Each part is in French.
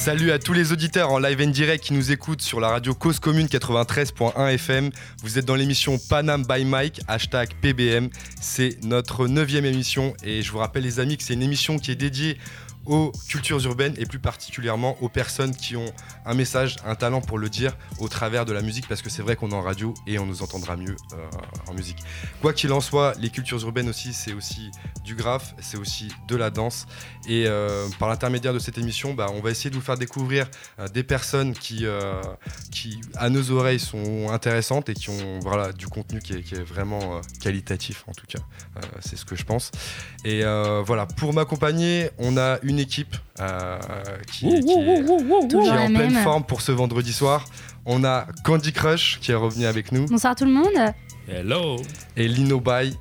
Salut à tous les auditeurs en live and direct qui nous écoutent sur la radio Cause Commune 93.1 FM. Vous êtes dans l'émission Panam by Mike, hashtag PBM. C'est notre neuvième émission et je vous rappelle les amis que c'est une émission qui est dédiée aux cultures urbaines et plus particulièrement aux personnes qui ont un message, un talent pour le dire au travers de la musique parce que c'est vrai qu'on est en radio et on nous entendra mieux euh, en musique. Quoi qu'il en soit, les cultures urbaines aussi, c'est aussi du graphe, c'est aussi de la danse et euh, par l'intermédiaire de cette émission, bah, on va essayer de vous faire découvrir euh, des personnes qui, qui, à nos oreilles, sont intéressantes et qui ont voilà, du contenu qui est, qui est vraiment qualitatif en tout cas. c'est ce que je pense. Et voilà, pour m'accompagner, on a une équipe euh, qui, est, en pleine forme pour ce vendredi soir. On a Candy Crush qui est revenu avec nous. Bonsoir tout le monde. Hello. Et Lino Bay.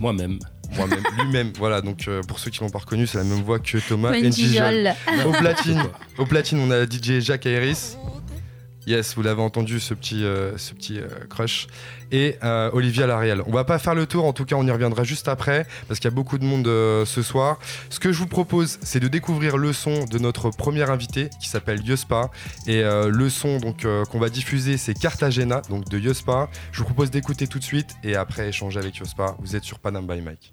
Moi-même. Moi-même, lui-même. Voilà, donc euh, pour ceux qui l'ont pas reconnu, c'est la même voix que Thomas. Au platine, au platine, on a DJ Jacques Iris. Yes, vous l'avez entendu, ce petit, euh, ce petit euh, crush. Et euh, Olivia Lariel. On va pas faire le tour, en tout cas, on y reviendra juste après, parce qu'il y a beaucoup de monde ce soir. Ce que je vous propose, c'est de découvrir le son de notre premier invité, qui s'appelle Yospa. Et le son donc qu'on va diffuser, c'est Cartagena, donc de Yospa. Je vous propose d'écouter tout de suite, et après échanger avec Yospa. Vous êtes sur Panam by Mike.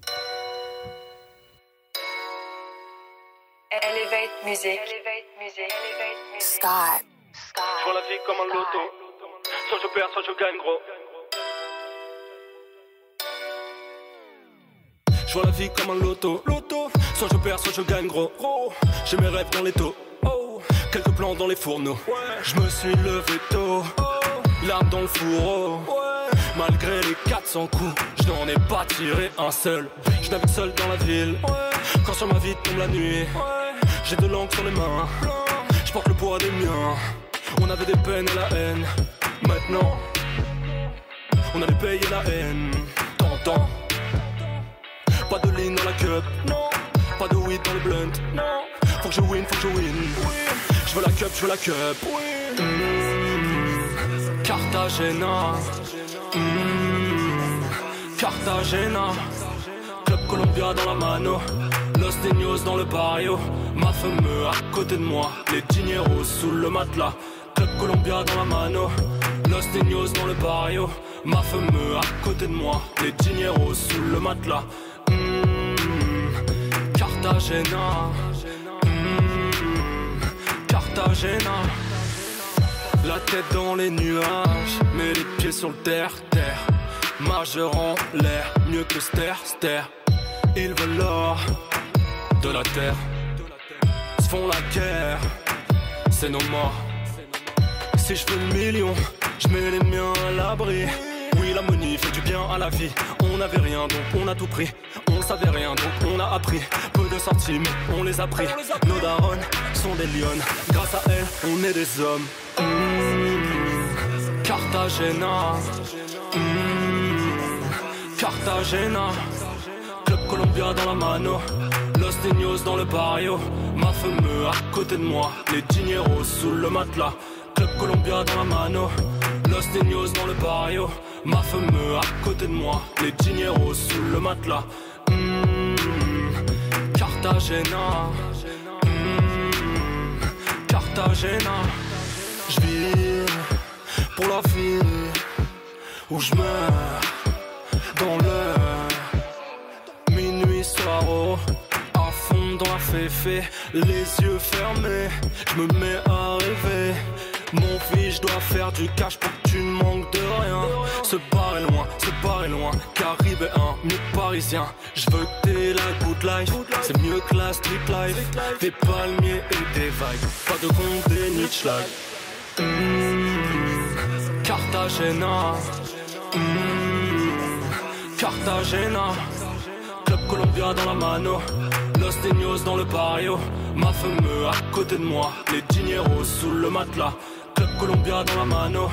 Elevate music. Elevate music. Elevate music. Je vois la vie comme un loto. Soit je perds, soit je gagne gros. Je vois la vie comme un loto. loto. Soit je perds, soit je gagne gros. J'ai mes rêves dans les taux. Oh. Quelques plans dans les fourneaux. Je me suis levé tôt. L'arme dans le fourreau. Malgré les 400 coups, je n'en ai pas tiré un seul. Je navigue seul dans la ville. Quand sur ma vie tombe la nuit, j'ai de l'encre sur les mains. Je porte le poids des miens. On avait des peines et la haine. Maintenant, on allait payer la haine. T'entends Pas de ligne dans la cup. Non. Pas de weed dans le blunt. Non. Faut que je win, faut que je win. Je veux la cup, je veux la cup. Mmh. Cartagena. Mmh. Cartagena. Club Columbia dans la mano. Los Deños dans le barrio. Ma femme à côté de moi. Les dineros sous le matelas. Columbia dans la mano, Los Deños dans le barrio, ma femme à côté de moi, les dineros sous le matelas. Mmh, Cartagena, mmh, Cartagena. La tête dans les nuages, mais les pieds sur le terre, terre. Majeur en l'air, mieux que Ster, Ster. Ils veulent l'or de la terre, se font la guerre, c'est nos morts. Si je veux le million, je mets les miens à l'abri. Oui, la money fait du bien à la vie. On n'avait rien donc on a tout pris. On savait rien donc on a appris. Peu de mais on les a pris. Nos darons sont des lions. Grâce à elles, on est des hommes. Mmh. Cartagena. Mmh. Cartagena. Club Columbia dans la mano. Los Deños dans le barrio. Ma femme à côté de moi. Les dineros sous le matelas. Club Columbia dans la mano, Los Deños dans le barrio, ma femme à côté de moi, les dineros sous le matelas. Mmh, Cartagena, mmh, Cartagena. J'vis pour la vie où je dans l'heure. Minuit, soir, oh, à fond dans la féfé, les yeux fermés, je me mets à rêver. Mon fils, je dois faire du cash pour que tu ne manques de rien. Se barrer loin, se barrer loin. Caribéen, mieux parisien. Je veux que t'aies la good life. C'est mieux que la street life. Des palmiers et des vagues. Pas de compte des Nietzschlag. Mmh, Cartagena. Mmh, Cartagena. Club Columbia dans la mano. Los Deños dans le barrio. Ma femme à côté de moi. Les dineros sous le matelas. Club Columbia dans la mano,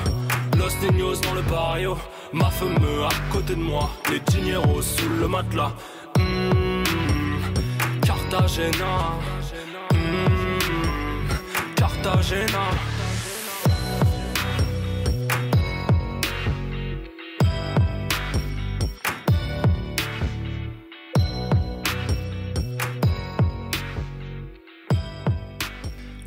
Los Deños dans le barrio, ma femme à côté de moi, les dineros sous le matelas. Mmh, Cartagena, mmh, Cartagena.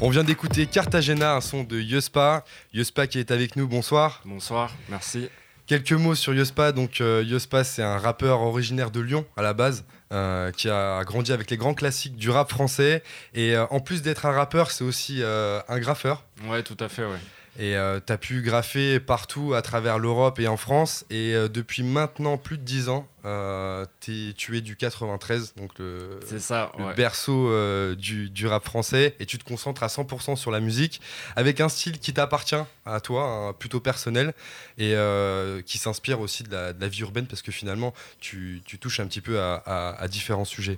On vient d'écouter Cartagena, un son de Yospa. Yospa qui est avec nous, bonsoir. Bonsoir, merci. Quelques mots sur Yospa. Donc, euh, Yospa, c'est un rappeur originaire de Lyon à la base, euh, qui a grandi avec les grands classiques du rap français. Et euh, en plus d'être un rappeur, c'est aussi un graffeur. Ouais, tout à fait, ouais. Et euh, tu as pu graffer partout à travers l'Europe et en France. Et euh, depuis maintenant plus de 10 ans, euh, tu es du 93, donc le, C'est ça, le ouais. berceau euh, du, du rap français. Et tu te concentres à 100% sur la musique, avec un style qui t'appartient à toi, hein, plutôt personnel, et euh, qui s'inspire aussi de la, de la vie urbaine, parce que finalement, tu, tu touches un petit peu à, à- à différents sujets.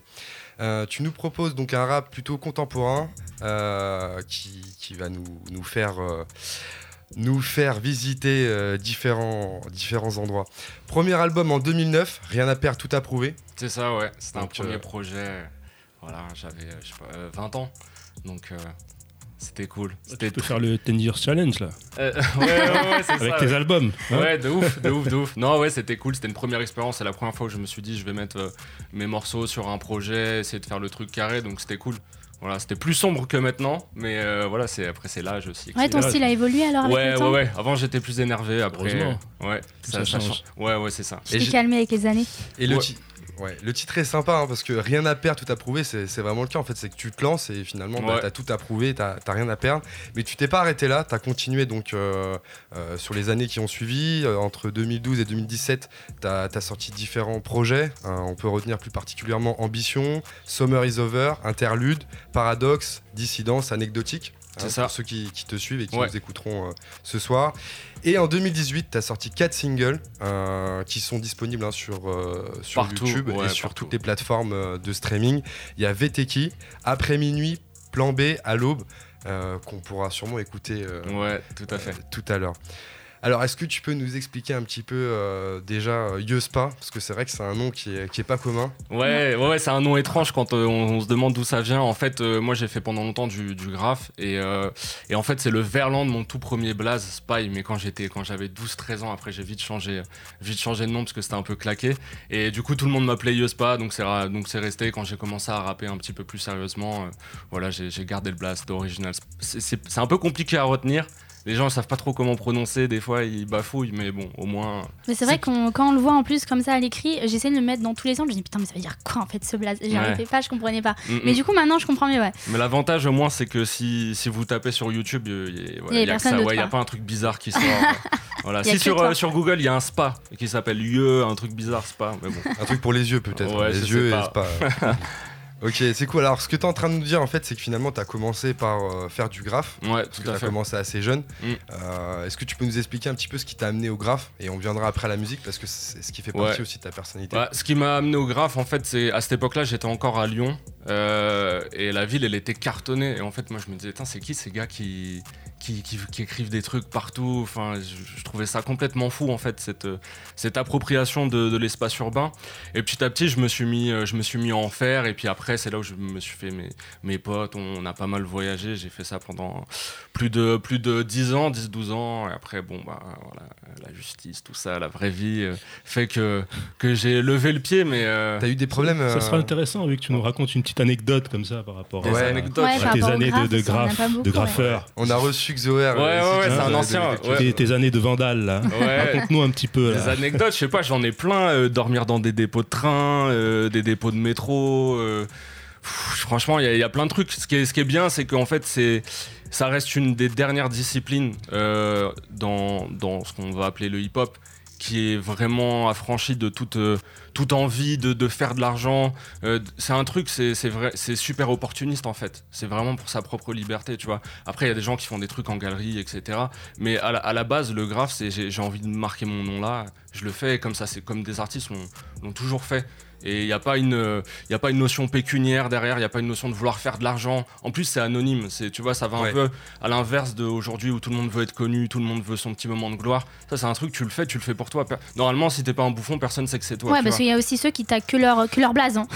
Tu nous proposes donc un rap plutôt contemporain qui, qui va nous, nous faire, nous faire visiter euh, différents, différents endroits. Premier album en 2009, Rien à perdre, tout à prouver. C'est ça, ouais. C'était un Donc, premier euh, projet. Voilà, j'avais, euh, je sais pas, euh, 20 ans. Donc, euh, c'était cool. C'était peux faire le 10 Years Challenge là, Euh, ouais, ouais, ouais, c'est avec ça. tes ouais. albums. hein. Ouais, de ouf, de ouf, de ouf. Non, ouais, c'était cool. C'était une première expérience. C'est la première fois que je me suis dit, je vais mettre euh, mes morceaux sur un projet, essayer de faire le truc carré. Donc, c'était cool. Voilà, c'était plus sombre que maintenant. Mais euh, voilà, c'est après, c'est l'âge aussi. Ouais, ton Ouais. style a évolué alors avec Ouais, le ouais, temps ouais. Avant, j'étais plus énervé. Après, Heureusement. ouais, Ça change. Ouais, ouais, c'est ça. T'es j'ai- calmé avec les années. Et le, Ouais. Ouais, le titre est sympa hein, parce que rien à perdre, tout à prouver, c'est vraiment le cas en fait. C'est que tu te lances et finalement bah, Ouais. t'as tout à prouver, t'as t'as rien à perdre. Mais tu t'es pas arrêté là, t'as continué donc euh, euh, sur les années qui ont suivi. Euh, entre 2012 et 2017, t'as as sorti différents projets. Hein, on peut retenir plus particulièrement Ambition, Summer is Over, Interlude, Paradoxe, Dissidence, Anecdotique. Hein, ça. Pour ceux qui, qui te suivent et qui Ouais. nous écouteront euh, ce soir. Et en 2018, tu as sorti 4 singles euh, qui sont disponibles hein, sur, euh, sur Partout, YouTube et sur partout. toutes les plateformes de streaming. Il y a VTK, Après minuit, Plan B, à l'aube, qu'on pourra sûrement écouter Ouais, tout à fait. tout à l'heure. Alors, est-ce que tu peux nous expliquer un petit peu euh, déjà euh, Yospa? Parce que c'est vrai que c'est un nom qui est, qui est pas commun. Ouais, ouais, c'est un nom étrange quand euh, on, se demande d'où ça vient. En fait, moi j'ai fait pendant longtemps du, du graphe et, et en fait c'est le verlan de mon tout premier blaze Spy. Mais quand j'étais, quand j'avais 12-13 ans, après j'ai vite changé, vite changé de nom parce que c'était un peu claqué. Et du coup tout le monde m'appelait Yospa, donc c'est donc resté. Quand j'ai commencé à rapper un petit peu plus sérieusement, voilà, j'ai gardé le blaze d'original. C'est un peu compliqué à retenir. Les gens ne savent pas trop comment prononcer, des fois ils bafouillent, mais bon, au moins. Mais c'est vrai qu'on quand on le voit en plus comme ça à l'écrit, j'essaie de le mettre dans tous les sens. Je me dis putain, mais ça veut dire quoi en fait ce blaze? J'y Ouais. pas, je comprenais pas. Mm, Mais du coup, maintenant je comprends mieux, ouais. Mais l'avantage au moins c'est que si, si vous tapez sur YouTube, il n'y Il y a ouais, pas un truc bizarre qui sort. voilà. Y a Si sur, euh, sur Google il y a un spa qui s'appelle UE, un truc bizarre spa, mais bon. Un truc pour les yeux peut-être. Ouais, les yeux et pas. ok, c'est cool. Alors, ce que tu es en train de nous dire, en fait, c'est que finalement, tu as commencé par euh, faire du graphe. Ouais, Parce que tu as fait. commencé assez jeune. Mm. Euh, Est-ce que tu peux nous expliquer un petit peu ce qui t'a amené au graphe Et on viendra après à la musique parce que c'est ce qui fait partie Ouais. aussi de ta personnalité. Ce qui m'a amené au graphe, en fait, c'est à cette époque-là, j'étais encore à Lyon euh, et la ville, elle était cartonnée. Et en fait, moi, je me disais, c'est qui ces gars qui, qui, qui- qui écrivent des trucs partout Enfin, je, je trouvais ça complètement fou, en fait, cette, euh, cette appropriation de, de l'espace urbain. Et petit à petit, je me suis mis, euh, je me suis mis à en faire. Et puis après, c'est là où je me suis fait mes, mes potes. On, a pas mal voyagé. J'ai fait ça pendant plus de, plus de 10 ans, 10-12 ans. Et après, bon, bah, voilà, la justice, tout ça, la vraie vie, euh, fait que, que j'ai levé le pied, mais. euh, T'as eu des problèmes Ça euh, sera intéressant vu que tu nous racontes une petite anecdote comme ça par rapport Des à, Ouais. anecdotes. Ouais, à par tes années de, de, de ouais. graffeur, On a reçu Xoer. Ouais, ouais, ouais, c'est un ancien, ouais. tes, tes années de vandale là. Ouais. Raconte-nous un petit peu Des là. anecdotes, je sais pas, j'en ai plein. euh, dormir dans des dépôts de train, euh, des dépôts de métro. euh, pff, franchement, il y, a- il y a plein de trucs. Ce qui est, ce qui est bien, c'est qu'en fait, c'est, ça reste une des dernières disciplines euh, dans, dans ce qu'on va appeler le hip-hop qui est vraiment affranchie de toute, euh, toute envie de, faire de l'argent. Euh, c'est un truc, c'est vrai, c'est super opportuniste en fait. C'est vraiment pour sa propre liberté, tu vois. Après, il y a des gens qui font des trucs en galerie, etc. Mais à la, à la base, le graphe, c'est j'ai envie de marquer mon nom là. Je le fais comme ça, c'est comme des artistes l'ont toujours fait. Et il n'y a, pas une, euh, y a pas une notion pécuniaire derrière, il n'y a pas une notion de vouloir faire de l'argent. En plus, c'est anonyme. C'est, tu vois, ça va Ouais. un peu à l'inverse d'aujourd'hui où tout le monde veut être connu, tout le monde veut son petit moment de gloire. Ça, c'est un truc, tu le fais, tu le fais pour toi. Normalement, si t'es pas un bouffon, personne sait que c'est toi. ouais, tu parce qu'il y a aussi ceux qui tag que leur, que leur hein.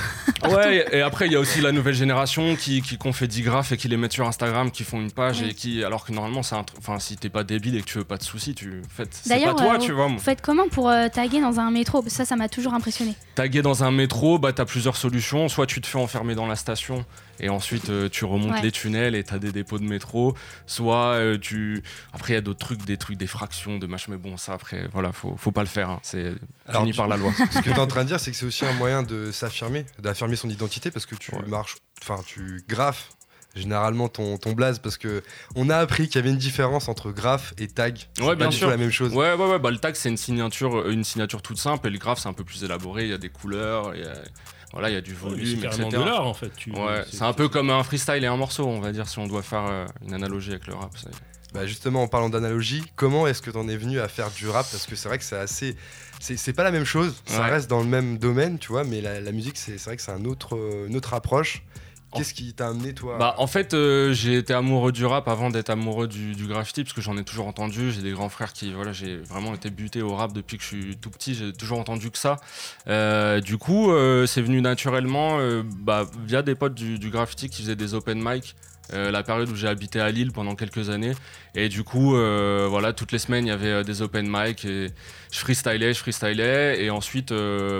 Ouais, et après, il y a aussi la nouvelle génération qui, qui qu'on fait 10 graphes et qui les mettent sur Instagram, qui font une page Ouais. et qui, alors que normalement, c'est un truc. Enfin, si t'es pas débile et que tu veux pas de soucis, tu. C'est D'ailleurs, pas toi, euh, tu vois. Vous faites comment pour euh, taguer dans un métro? Ça, ça m'a toujours impressionné. Taguer dans un un métro, bah, tu as plusieurs solutions. Soit tu te fais enfermer dans la station et ensuite euh, tu remontes Ouais. les tunnels et tu as des dépôts de métro. Soit euh, tu. Après, il y a d'autres trucs, des trucs, des fractions, de machin. Mais bon, ça, après, voilà, faut, faut pas le faire. hein. C'est fini par la loi. Ce que tu es en train de dire, c'est que c'est aussi un moyen de s'affirmer, d'affirmer son identité parce que tu Ouais. marches, enfin, tu graffes généralement ton, ton blaze parce que on a appris qu'il y avait une différence entre graphe et tag. Ouais, pas bien du sûr. tout la même chose. Ouais, ouais, ouais. Bah, le tag, c'est une signature, une signature toute simple. Et le graphe, c'est un peu plus élaboré. Il y a des couleurs, il y a, voilà, il y a du volume, etc. de en fait. Tu- Ouais, c'est un peu comme un freestyle et un morceau, on va dire, si on doit faire euh, une analogie avec le rap. Bah justement, en parlant d'analogie, comment est-ce que t'en es venu à faire du rap? Parce que c'est vrai que c'est assez. C'est c'est pas la même chose, ça Ouais. reste dans le même domaine, tu vois, mais la, la musique, c'est c'est vrai que c'est un autre, euh, une autre approche. Qu'est-ce qui t'a amené, toi Bah, en fait, euh, j'ai été amoureux du rap avant d'être amoureux du, du graffiti, parce que j'en ai toujours entendu. J'ai des grands frères qui, voilà, j'ai vraiment été buté au rap depuis que je suis tout petit. J'ai toujours entendu que ça. Euh, du coup, euh, c'est venu naturellement bah, via des potes du, du graffiti qui faisaient des open mic. Euh, la période où j'ai habité à Lille pendant quelques années. Et du coup euh, voilà toutes les semaines il y avait euh, des open mic et je freestylais je freestylais. Et ensuite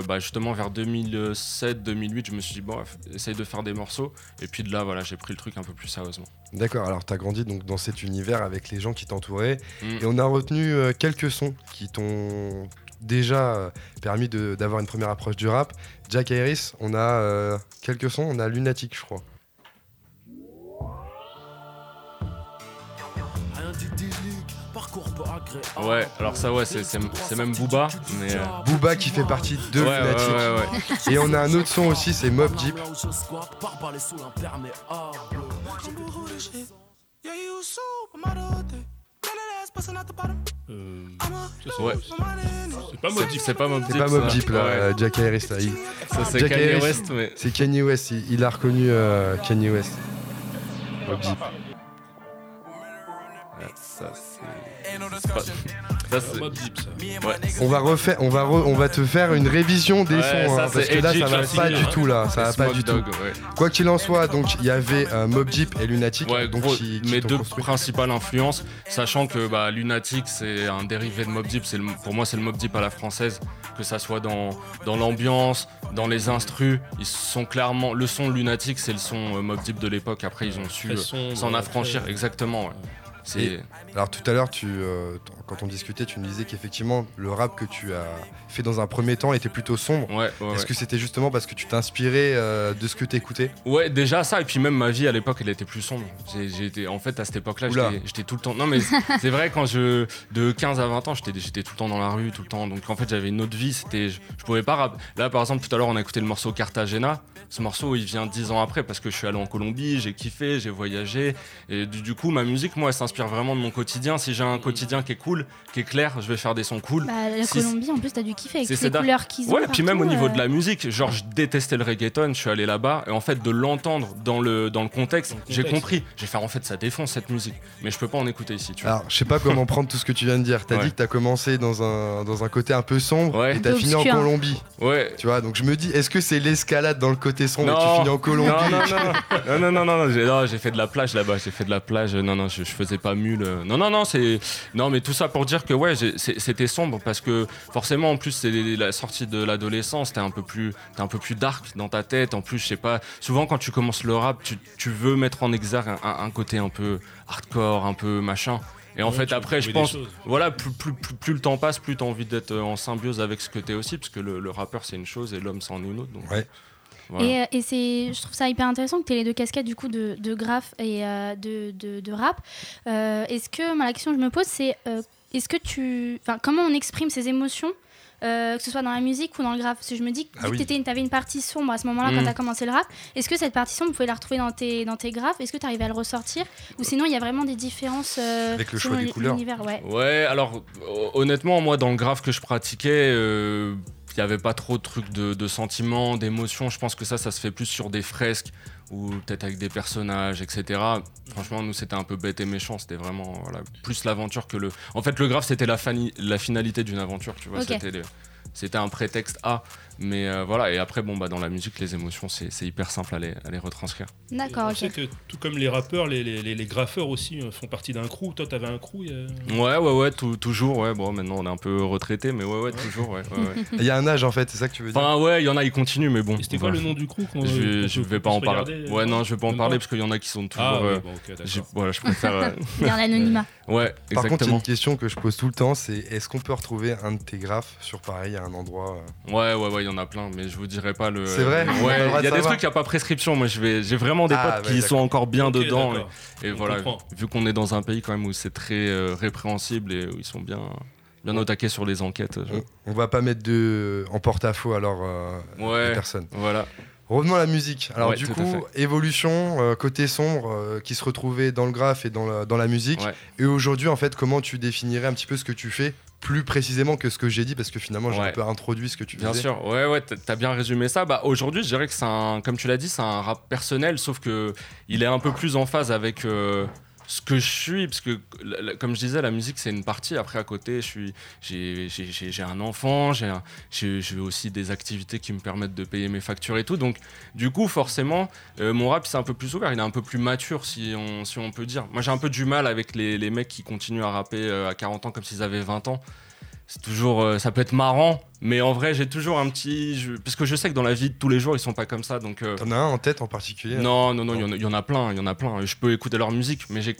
bah, justement vers 2007-2008 je me suis dit bon essaye de faire des morceaux. Et puis de là voilà j'ai pris le truc un peu plus sérieusement. D'accord, alors t'as grandi donc dans cet univers avec les gens qui t'entouraient, Mm. et on a retenu quelques sons qui t'ont déjà permis d'avoir une première approche du rap. Jack Harris, on a euh, quelques sons, on a Lunatic, je crois. Ouais, alors ça, ouais, c'est- même Booba, mais. euh, Booba qui fait partie de ouais, ouais, Lunatic. ouais, ouais. Et on a un autre son aussi, c'est Mob Deep. Euh, Ouais. C'est pas Mobb Deep. C'est pas Mob C'est Deep. pas Mob. Deep là, Ouais. euh, Jack Harris là. il- Ça, c'est Kanye. West, mais. C'est Kanye West, il, il a reconnu euh, Kanye West. Mobb Deep. Ouais, ça, c'est. c'est pas- Ça, c'est. Mobb Deep, ça. Ouais. On va refaire, on va, re- on va te faire une révision des Ouais, sons, ça, hein, parce que là ça va pas du tout là, ça va pas Smoke du tout. Dogg, ouais. Quoi qu'il en soit, donc il y avait euh, Mob Deep et Lunatic, Ouais, donc gros, qui, qui mes deux construit. principales influences, sachant que bah, Lunatic c'est un dérivé de Mob Deep, c'est le- pour moi c'est le Mob Deep à la française, que ça soit dans, dans l'ambiance, dans les instrus, ils sont clairement, le son Lunatic c'est le son euh, Mob Deep de l'époque, après ils ont su euh, s'en affranchir, exactement. C'est Alors tout à l'heure, tu, euh, quand on discutait, tu me disais qu'effectivement le rap que tu as fait dans un premier temps était plutôt sombre. ouais, ouais, Est-ce que c'était justement parce que tu t'inspirais euh, de ce que t'écoutais? Ouais, déjà ça, et puis même ma vie à l'époque, elle était plus sombre. J'ai, j'ai été, en fait, à cette époque-là, j'étais tout le temps. Non, mais c'est vrai, quand je. De 15 à 20 ans, j'étais, j'étais tout le temps dans la rue, tout le temps. Donc en fait, j'avais une autre vie, c'était. Je, je pouvais pas rap. Là, par exemple, tout à l'heure, on a écouté le morceau Cartagena. Ce morceau, il vient 10 ans après parce que je suis allé en Colombie, j'ai kiffé, j'ai voyagé. Et du, du coup, ma musique, moi, elle s'inspire vraiment de mon quotidien. Si j'ai un quotidien qui est cool, qui est clair, je vais faire des sons cool. Bah, la Si- Colombie, en plus, t'as dû kiffer avec les couleurs qu'ils ont. Ouais, puis même au niveau euh. de la musique, genre je détestais le reggaeton, je suis allé là-bas et en fait de l'entendre dans le, dans le contexte, j'ai compris. J'ai fait en fait ça défonce cette musique, mais je peux pas en écouter ici, tu vois. Alors je sais pas comment prendre tout ce que tu viens de dire. T'as Ouais. dit que t'as commencé dans un, dans un côté un peu sombre Ouais. et t'as fini en. Colombie. Ouais. Tu vois, donc je me dis, est-ce que c'est l'escalade dans le côté sombre et tu finis en Colombie Non, non, non, non, non, non, non, non, j'ai, non, j'ai fait de la plage là-bas, j'ai fait de la plage, non, non, je, je faisais pas mule. euh, Non, non, non, c'est. Non, mais tout ça pour dire que ouais, c'était sombre parce que forcément, en plus, c'est la sortie de l'adolescence, t'es un peu plus, t'es un peu plus dark dans ta tête. En plus, je sais pas, souvent quand tu commences le rap, tu, tu veux mettre en exergue un, un- un côté un peu hardcore, un peu machin. Et en Ouais, fait, après, je pense, voilà, plus, plus, plus, plus le temps passe, plus tu as envie d'être en symbiose avec ce que tu es aussi, parce que le, le rappeur c'est une chose et l'homme c'en est une autre. Donc, Ouais. Voilà. Et, euh, et c'est, je trouve ça hyper intéressant que tu aies les deux casquettes du coup de, de graphe et euh, de, de, de rap. Euh, est-ce que, moi, la question que je me pose, c'est euh, est-ce que tu, comment on exprime ses émotions, euh, que ce soit dans la musique ou dans le graphe? Parce que je me dis que Ah oui. tu avais une partie sombre à ce moment-là Mm. quand tu as commencé le rap. Est-ce que cette partie sombre, vous pouvez la retrouver dans tes, dans tes graphes? Est-ce que tu arrives à le ressortir? Ou sinon, il y a vraiment des différences euh, Avec le choix des couleurs. l'univers ouais. Ouais, alors ho- honnêtement, moi dans le graphe que je pratiquais, il n'y avait pas trop de trucs de, de sentiments, d'émotions. Je pense que ça, ça se fait plus sur des fresques ou peut-être avec des personnages, etc. Franchement, nous c'était un peu bête et méchant. C'était vraiment voilà, plus l'aventure que le. En fait, le graphe c'était la, la finalité d'une aventure, tu vois. C'était un prétexte à. Mais euh, voilà, et après, bon, bah, dans la musique, les émotions, c'est c'est hyper simple à les, à les retranscrire. D'accord, Je sais ok. que tout comme les rappeurs, les, les, les- les graffeurs aussi euh, font partie d'un crew. Toi, t'avais un crew. a- Ouais, ouais, ouais, tou- toujours, ouais. Bon, maintenant, on est un peu retraité, mais ouais, ouais, toujours, ouais. ouais, ouais. Il y a un âge en fait, c'est ça que tu veux dire? Enfin, ouais, il y en a, ils continuent, mais bon. Et c'était quoi voilà. le nom du crew qu'on- Je, qu'on je vais pas en parler. Ouais, euh, non, je vais pas en parler parce qu'il y en a qui sont toujours. Ah, euh, oui, bon, ok, d'accord. j'ai- voilà, je préfère. euh, Dans l'anonymat. ouais, Par contre, il y a exactement. une question que je pose tout le temps, c'est est-ce qu'on peut retrouver un de tes graphes sur Paris à un endroit euh, Ouais, ouais, ouais, il y en a plein, mais je vous dirai pas le. C'est vrai Ouais, il y a de des savoir trucs, il n'y a pas prescription. Moi, je vais, j'ai vraiment des Ah, potes ouais, qui sont encore bien dedans. Et, voilà, comprend. vu qu'on est dans un pays quand même où c'est très euh, répréhensible et où ils sont bien, bien au taquet sur les enquêtes. je- on, on va pas mettre de en porte-à-faux alors euh, Ouais. les personnes. Voilà. Revenons à la musique. Alors Ouais, du coup, évolution, euh, côté sombre, euh, qui se retrouvait dans le graphe et dans la, dans la musique. Ouais. Et aujourd'hui, en fait, comment tu définirais un petit peu ce que tu fais plus précisément que ce que j'ai dit parce que finalement j'ai un peu introduit ce que tu Bien faisais. sûr, ouais, ouais, t'as- t'as bien résumé ça. Bah, aujourd'hui, je dirais que c'est un, comme tu l'as dit, c'est un rap personnel, sauf que il est un peu plus en phase avec euh, ce que je suis, parce que, comme je disais, la musique c'est une partie. Après, à côté, je suis, j'ai, un enfant, j'ai, j'ai, aussi des activités qui me permettent de payer mes factures et tout. Donc, du coup, forcément, euh, mon rap c'est un peu plus ouvert, il est un peu plus mature, si on, si on peut dire. Moi, j'ai un peu du mal avec les, les mecs qui continuent à rapper euh, à 40 ans comme s'ils avaient 20 ans c'est toujours euh, ça peut être marrant mais en vrai j'ai toujours un petit je- parce que je sais que dans la vie de tous les jours ils sont pas comme ça donc euh, T'en as un en tête en particulier? Non non non il y en a- il y, en a plein il y en a plein. Je peux écouter leur musique mais j'ai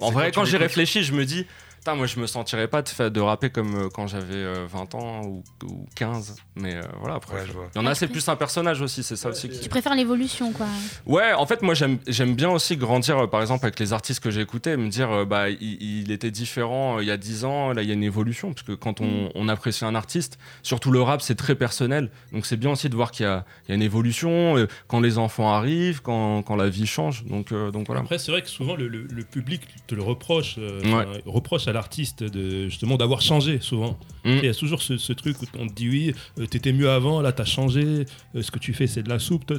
en vrai quand quand j'y réfléchis je me dis Putain, moi je me sentirais pas de, de rapper comme euh, quand j'avais euh, 20 ans ou, ou 15 mais euh, voilà après Ouais, je- vois. il y en a c'est plus un personnage aussi c'est ça aussi qui- Tu préfères l'évolution, quoi. Ouais, en fait, moi, j'aime bien aussi grandir, euh, par exemple, avec les artistes que j'ai écoutés, me dire, euh, bah, il, il était différent euh, il y a 10 ans, là, il y a une évolution, parce que quand on, on apprécie un artiste, surtout le rap, c'est très personnel, donc c'est bien aussi de voir qu'il y, a il y a une évolution, euh, quand les enfants arrivent, quand, quand la vie change, donc, euh, donc voilà. Après, c'est vrai que souvent le, le- le public te le reproche, euh, Ouais. reproche à l'artiste de justement d'avoir changé souvent. Mm. Il y a toujours ce, ce truc où on te dit oui, euh, t'étais mieux avant, là t'as changé, euh, ce que tu fais c'est de la soupe. Toi,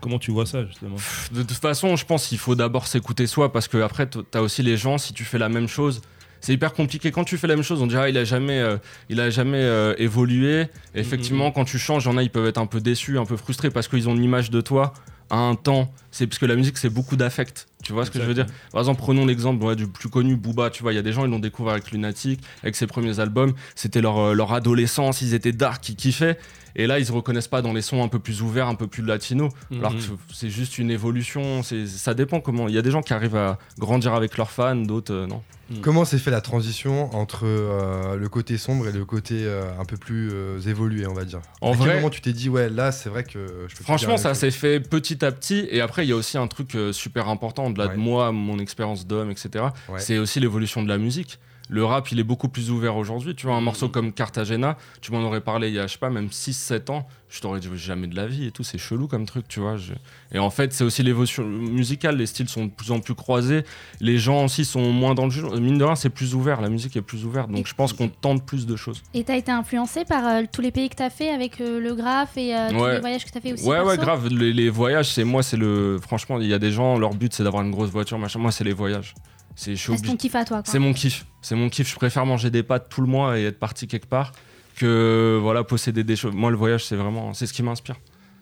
comment tu vois ça justement? De toute façon, je pense qu'il faut d'abord s'écouter soi, parce que après, t'as aussi les gens, si tu fais la même chose, c'est hyper compliqué. Quand tu fais la même chose, on dirait ah, il a jamais, euh, il a jamais euh, évolué. Et effectivement, quand tu changes, il y en a, ils peuvent être un peu déçus, un peu frustrés parce qu'ils ont une image de toi à un temps. C'est parce que la musique, c'est beaucoup d'affect. Tu vois ce que je veux dire? Par exemple, prenons l'exemple ouais, du plus connu, Booba. Tu vois, il y a des gens, ils l'ont découvert avec Lunatic, avec ses premiers albums. C'était leur, euh, leur adolescence, ils étaient dark, ils kiffaient. Et là, ils se reconnaissent pas dans les sons un peu plus ouverts, un peu plus latino. Alors que Mhm. c'est juste une évolution. Ça dépend comment. Il y a des gens qui arrivent à grandir avec leurs fans, d'autres euh, non. Comment s'est fait la transition entre euh, le côté sombre et le côté euh, un peu plus euh, évolué, on va dire? En À quel vrai- moment tu t'es dit ouais là c'est vrai que je peux Franchement, ça s'est fait petit à petit. Et après, il y a aussi un truc euh, super important, au-delà Ouais. de moi, mon expérience d'homme, etc. Ouais. C'est aussi l'évolution de la musique. Le rap, il est beaucoup plus ouvert aujourd'hui. Tu vois, un morceau comme Cartagena, tu m'en aurais parlé il y a, je sais pas, même 6-7 ans. Je t'aurais dit jamais de la vie et tout. C'est chelou comme truc, tu vois. je- Et en fait, c'est aussi l'évolution musicale. Les styles sont de plus en plus croisés. Les gens aussi sont moins dans le jeu. Mine de rien, c'est plus ouvert. La musique est plus ouverte. Donc, je pense qu'on tente plus de choses. Et t'as été influencé par euh, tous les pays que t'as fait avec euh, le graphe et euh, tous Ouais. les voyages que t'as fait aussi Ouais, ouais, grave. Les, les voyages, c'est moi, c'est le. Franchement, il y a des gens, leur but, c'est d'avoir une grosse voiture, machin. Moi, c'est les voyages. C'est, ton kiff à toi, mon kiff. C'est mon kiff. Je préfère manger des pâtes tout le mois et être parti quelque part que voilà posséder des choses. Moi, le voyage, c'est vraiment, c'est ce qui m'inspire.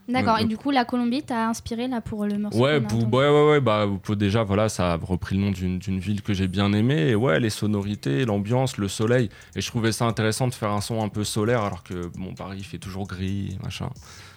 D'accord, et du coup, la Colombie t'a inspiré là pour le morceau Ouais, pour- ouais, ouais, ouais. Bah, pour- déjà, voilà, ça a repris le nom d'une, d'une ville que j'ai bien aimée. Et ouais, les sonorités, l'ambiance, le soleil. Et je trouvais ça intéressant de faire un son un peu solaire, alors que bon, Paris il fait toujours gris, machin.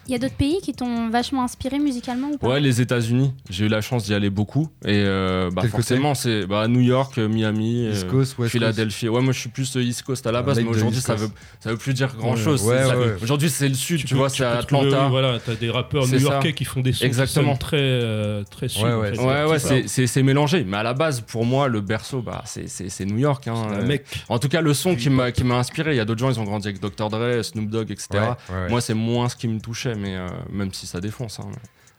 Il y a d'autres pays qui t'ont vachement inspiré musicalement ou pas Ouais, les États-Unis. J'ai eu la chance d'y aller beaucoup. Et euh, bah, forcément, c'est bah, New York, euh, Miami, East euh, Coast, West Coast Philadelphie. Ouais, moi je suis plus euh, East Coast à la Un base, mais aujourd'hui ça veut, ça veut plus dire grand chose. Ouais, ouais, ouais. Aujourd'hui c'est le sud, tu, peux- vois, c'est trouver, Atlanta. oui, voilà, t'as des rappeurs new-yorkais qui font des sons Exactement. très, euh, très sud. Ouais, ouais. Ouais, ouais, C'est c'est- c'est c'est mélangé. Mais à la base, pour moi, le berceau, bah, c'est- c'est c'est New York. hein. un mec. En tout cas, le son qui m'a qui m'a inspiré. Il y a d'autres gens, ils ont grandi avec Dr. Dre, Snoop Dogg, etc. Moi, c'est moins ce qui me touchait, mais euh, même si ça défonce. hein.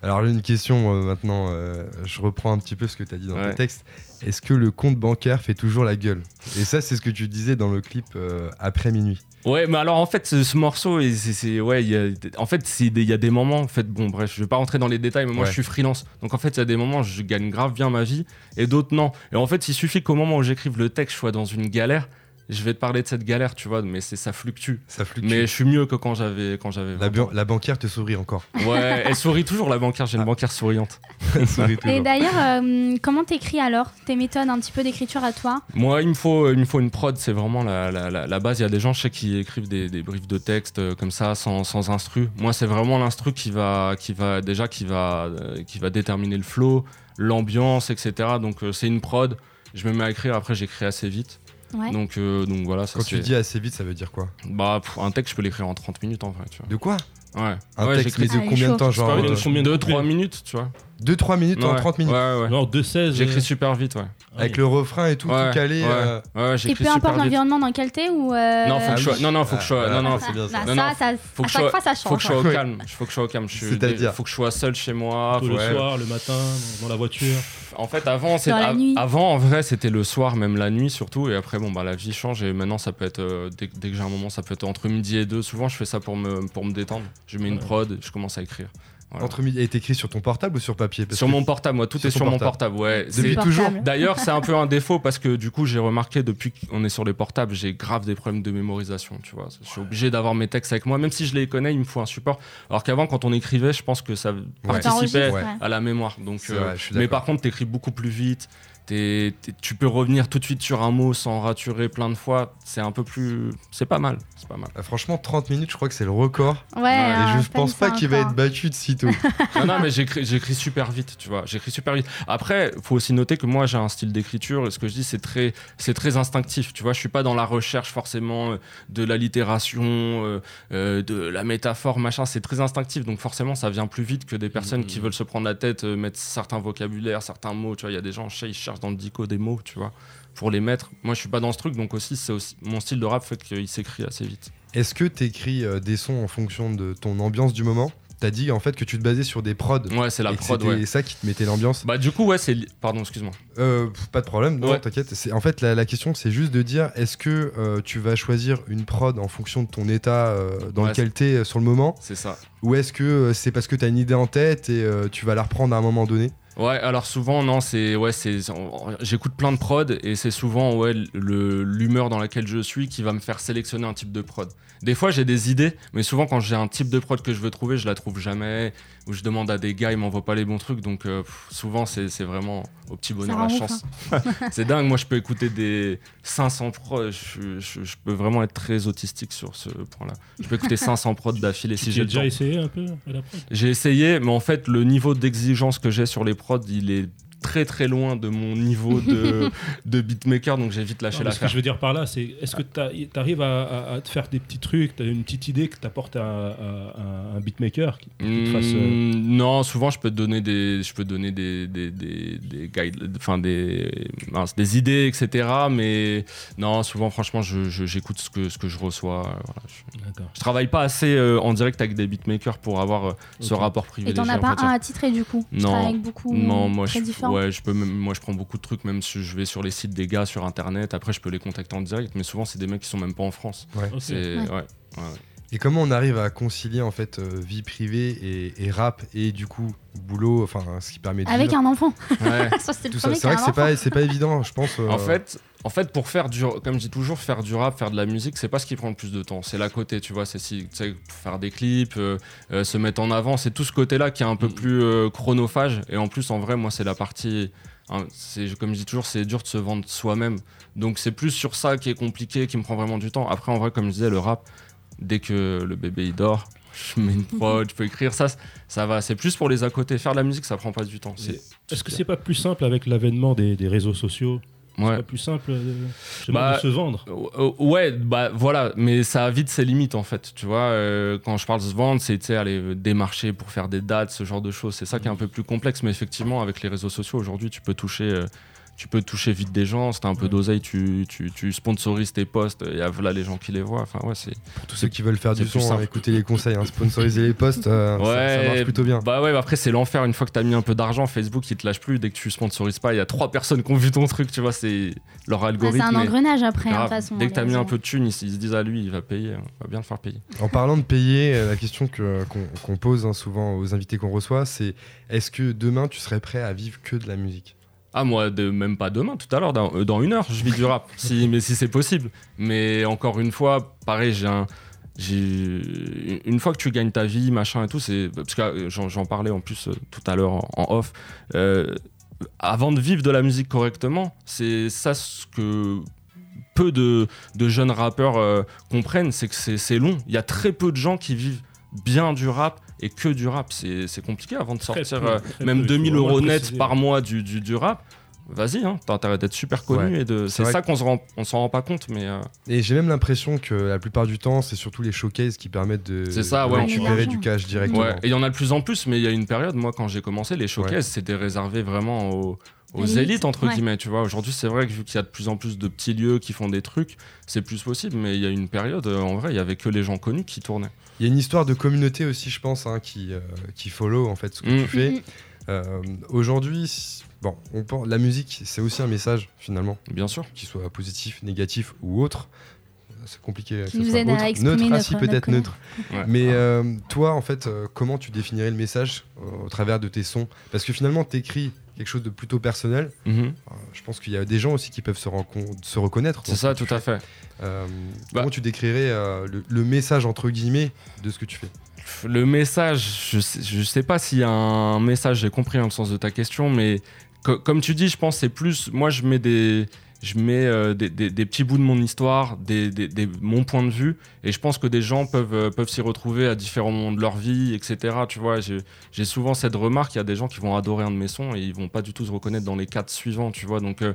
Alors une question euh, maintenant, euh, je reprends un petit peu ce que tu as dit dans Ouais. tes textes. Est-ce que le compte bancaire fait toujours la gueule? Et ça c'est ce que tu disais dans le clip euh, après minuit. Ouais, mais alors en fait, ce, ce morceau, c'est, ouais, il y a, en fait, il y a des moments, en fait, bon, bref, je vais pas rentrer dans les détails, mais moi, Ouais. je suis freelance. Donc en fait, il y a des moments, où je gagne grave bien ma vie, et d'autres non. Et en fait, il suffit qu'au moment où j'écrive le texte, je sois dans une galère. Je vais te parler de cette galère, tu vois, mais c'est ça fluctue. Ça fluctue. Mais je suis mieux que quand j'avais quand j'avais. La, 20 ans. ban- la banquière te sourit encore. Ouais, elle sourit toujours la banquière. J'ai une Ah. banquière souriante. Elle sourit Et toujours. d'ailleurs, euh, comment t'écris alors Tes méthodes un petit peu d'écriture à toi? Moi, il me faut, il me faut une prod, c'est vraiment la, la, la, la base. Il y a des gens, je sais, qui écrivent des, des briefs de texte euh, comme ça, sans, sans instru. Moi, c'est vraiment l'instru qui va, qui va déjà, qui va, euh, qui va déterminer le flow, l'ambiance, etc. Donc, c'est une prod. Je me mets à écrire. Après, j'écris assez vite. Ouais. Donc, euh, donc voilà. Ça, Quand tu dis assez vite, ça veut dire quoi? Bah, pff, un texte, je peux l'écrire en 30 minutes en vrai. Tu De quoi? Vois. Ouais. Un ouais, texte, mais de Ah, combien de temps Genre vrai, euh, combien de 2-3 couplets minutes, tu vois. 2-3 minutes en Ouais, 30 minutes Ouais, ouais. Alors, 2-16. J'écris euh, super vite, ouais. Avec le refrain et tout, Ouais, tout calé. ouais. euh, Ouais, ouais, Et peu importe l'environnement dans lequel t'es ou. euh, Non, faut que Ah je sois. oui. Non, non, faut que je sois. Ah, Non, non, c'est bien ça. Non, ça, non, ça, faut à que je chaque sois- fois, ça faut que je change. sois au calme. Faut que je sois au calme. C'est-à-dire Faut que je sois seul chez moi. le ouais. soir, le matin, dans la voiture. En fait, avant, c'est Dans la av- nuit. avant, en vrai, c'était le soir, même la nuit surtout. Et après, bon, bah, la vie change. Et maintenant, ça peut être euh, dès, que j'ai un moment, ça peut être entre midi et deux. Souvent, je fais ça pour me pour me détendre. Je mets une prod, je commence à écrire. Voilà. Entre midi. Et t'écris sur ton portable ou sur papier? Parce Sur que- mon portable, moi, tout Sur est sur mon portable. Ouais. Depuis C'est- toujours. D'ailleurs, c'est un peu un défaut parce que du coup, j'ai remarqué depuis qu'on est sur les portables, j'ai grave des problèmes de mémorisation. Tu vois, je suis obligé d'avoir mes textes avec moi, même si je les connais, il me faut un support. Alors qu'avant, quand on écrivait, je pense que ça participait Ouais. à la mémoire. Donc, euh, vrai, mais par contre, t'écris beaucoup plus vite. T'es- t'es- tu peux revenir tout de suite sur un mot sans raturer plein de fois. C'est un peu plus, c'est pas mal. C'est pas mal. Ah, Franchement, 30 minutes, je crois que c'est le record. Ouais, et je pense pas qu'il va être battu de sitôt. non, non, mais j'écris, j'écris super vite, tu vois. J'écris super vite. Après, faut aussi noter que moi, j'ai un style d'écriture. Et ce que je dis, c'est très, c'est très instinctif. Tu vois, je suis pas dans la recherche forcément euh, de l'allitération, euh, euh, de la métaphore, machin. C'est très instinctif. Donc forcément, ça vient plus vite que des personnes Mhm. qui veulent se prendre la tête, euh, mettre certains vocabulaires, certains mots. Tu vois, il y a des gens, ils cherchent dans le dico des mots, tu vois, pour les mettre. Moi, je suis pas dans ce truc. Donc aussi, c'est aussi mon style de rap fait qu'il s'écrit assez vite. Est-ce que t'écris euh, des sons en fonction de ton ambiance du moment? T'as dit en fait que tu te basais sur des prods. Ouais, c'est la et prod, c'était ouais. ça qui te mettait l'ambiance? Bah, du coup, ouais, c'est. li- Pardon, excuse-moi. Euh, pas de problème, non, Ouais. t'inquiète. C'est- En fait, la, la question, c'est juste de dire est-ce que euh, tu vas choisir une prod en fonction de ton état euh, dans Ouais, lequel t'es sur le moment? C'est ça. Ou est-ce que c'est parce que t'as une idée en tête et tu vas la reprendre à un moment donné? Ouais, alors souvent, non, c'est. Ouais, c'est. J'écoute plein de prod et c'est souvent, ouais, l'humeur dans laquelle je suis qui va me faire sélectionner un type de prod. Des fois, j'ai des idées, mais souvent, quand j'ai un type de prod que je veux trouver, je la trouve jamais. Ou je demande à des gars, ils m'envoient pas les bons trucs. Donc, euh, pff, souvent, c'est vraiment au petit bonheur la chance. c'est dingue, moi, je peux écouter des 500 prods. Je, je- je peux vraiment être très autistique sur ce point-là. Je peux écouter 500 prods d'affilée si tu j'ai le temps. déjà essayé un peu J'ai essayé, mais en fait, le niveau d'exigence que j'ai sur les prods, il est très très loin de mon niveau de, de beatmaker, donc j'ai vite lâché mais Ce que je veux dire par là, c'est est-ce que tu arrives à, à- à te faire des petits trucs, tu as une petite idée que tu apportes à, à- à un beatmaker qui, qui te fasse. euh, Hmm, Non, souvent je peux te donner des, je peux te donner des, des, des, des guides, enfin des, mince, des idées, etc. Mais non, souvent franchement, je- je- j'écoute ce que, ce que je reçois. euh, voilà. je, je travaille pas assez euh, en direct avec des beatmakers pour avoir euh, ce rapport Et privilégié. t'en as pas un à titrer du coup? Non. travailles avec beaucoup Non, moi très je, différents. Ouais, je peux même, moi je prends beaucoup de trucs, même si je vais sur les sites des gars sur internet. Après, je peux les contacter en direct, mais souvent c'est des mecs qui sont même pas en France. Ouais. Ok. C'est Ouais. ouais. Et comment on arrive à concilier en fait euh, vie privée et, et rap et du coup boulot, enfin ce qui permet de Avec vivre un enfant. Ouais. Ça, c'était le tout ça. premier C'est vrai que c'est pas, c'est pas évident, je pense. euh, En fait, en fait, pour faire du, comme je dis toujours, faire du rap, faire de la musique, c'est pas ce qui prend le plus de temps. C'est l'à côté, tu vois. C'est si, tu sais, faire des clips, euh, euh, se mettre en avant. C'est tout ce côté-là qui est un peu Mm. plus euh, chronophage. Et en plus, en vrai, moi, c'est la partie. hein, c'est comme je dis toujours, c'est dur de se vendre soi-même. Donc c'est plus sur ça qui est compliqué, qui me prend vraiment du temps. Après, en vrai, comme je disais, le rap, dès que le bébé il dort, je mets une prod, je peux écrire ça, ça va. C'est plus pour les à côté. Faire de la musique, ça prend pas du temps. Est-ce que c'est pas plus simple avec l'avènement des, des réseaux sociaux C'est ouais. plus simple justement, Bah, de se vendre Euh, Ouais, bah voilà, mais ça a vite ses limites en fait. Tu vois, euh, quand je parle de se vendre, c'est aller démarcher pour faire des dates, ce genre de choses. C'est ça qui est un peu plus complexe, mais effectivement, avec les réseaux sociaux aujourd'hui, tu peux toucher. euh, tu peux toucher vite des gens, si t'as un peu Ouais. d'oseille, tu, tu, tu sponsorises tes posts, et là les gens qui les voient. Enfin, ouais, c'est. pour tous ceux qui veulent faire du son, hein, écoutez les conseils, hein, sponsoriser les posts, euh, ça- ça, marche plutôt bien. Bah ouais, après c'est l'enfer. Une fois que t'as mis un peu d'argent, Facebook il te lâche plus. Dès que tu sponsorises pas, il y a trois personnes qui ont vu ton truc, tu vois, c'est leur Ouais, algorithme. c'est un engrenage après, hein, de grave. toute façon. Dès que t'as mis un peu de thunes, ils, se- ils se disent à lui, il va payer, on va bien le faire payer. En parlant de payer, euh, la question que- qu'on qu'on pose hein, souvent aux invités qu'on reçoit, c'est est-ce que demain tu serais prêt à vivre que de la musique? Ah moi, de, même pas demain, tout à l'heure, dans, euh, dans une heure, je vis du rap, si, mais si c'est possible. Mais encore une fois, pareil, j'ai un... j'ai- Une fois que tu gagnes ta vie, machin et tout, c'est parce que euh, j'en parlais en plus euh, tout à l'heure en, off. avant de vivre de la musique correctement, c'est ça ce que peu de, jeunes rappeurs comprennent, c'est que c'est long. Il y a très peu de gens qui vivent bien du rap et que du rap. C'est compliqué avant de Très sortir peu, euh, très même peu, il faut 2000 vraiment euros net par mois du, du, du rap. Vas-y, hein, t'as intérêt d'être super connu Ouais. et de. C'est ça qu'on se rend, on s'en rend pas compte, mais euh, Et j'ai même l'impression que la plupart du temps, c'est surtout les showcases qui permettent de, C'est ça, de ouais. récupérer du cash directement. ouais. Et il y en a de plus en plus, mais il y a une période, moi, quand j'ai commencé, les showcases, c'était réservé vraiment aux, aux élites, entre ouais. guillemets. Tu vois, aujourd'hui, c'est vrai que vu qu'il y a de plus en plus de petits lieux qui font des trucs, c'est plus possible, mais il y a une période, euh, en vrai, il y avait que les gens connus qui tournaient. Il y a une histoire de communauté aussi, je pense, hein, qui, euh, qui follow en fait ce que Mm. tu fais. Mhm. Euh, Aujourd'hui, bon, on pense- la musique, c'est aussi un message finalement, Bien sûr. qu'il soit positif, négatif ou autre. C'est compliqué. que ce nous soit aide à exprimer neutre, ah, peut-être neutre. Ouais. Mais euh, toi, en fait, euh, comment tu définirais le message euh, au travers de tes sons? Parce que finalement, tu écris quelque chose de plutôt personnel. Mhm. Euh, Je pense qu'il y a des gens aussi qui peuvent se, se reconnaître. C'est ça, tout à fait. Euh, Bah. Comment tu décrirais euh, le, le message entre guillemets de ce que tu fais? Le message, je sais, je sais pas s'il y a un message, j'ai compris hein, le sens de ta question, mais co- comme tu dis, je pense que c'est plus. Moi, je mets des. Je mets euh, des, des- des petits bouts de mon histoire, des, des- mon point de vue, et je pense que des gens peuvent, euh, peuvent s'y retrouver à différents moments de leur vie, etc. Tu vois, j'ai souvent cette remarque, il y a des gens qui vont adorer un de mes sons et ils vont pas du tout se reconnaître dans les quatre suivants, tu vois. Donc, euh,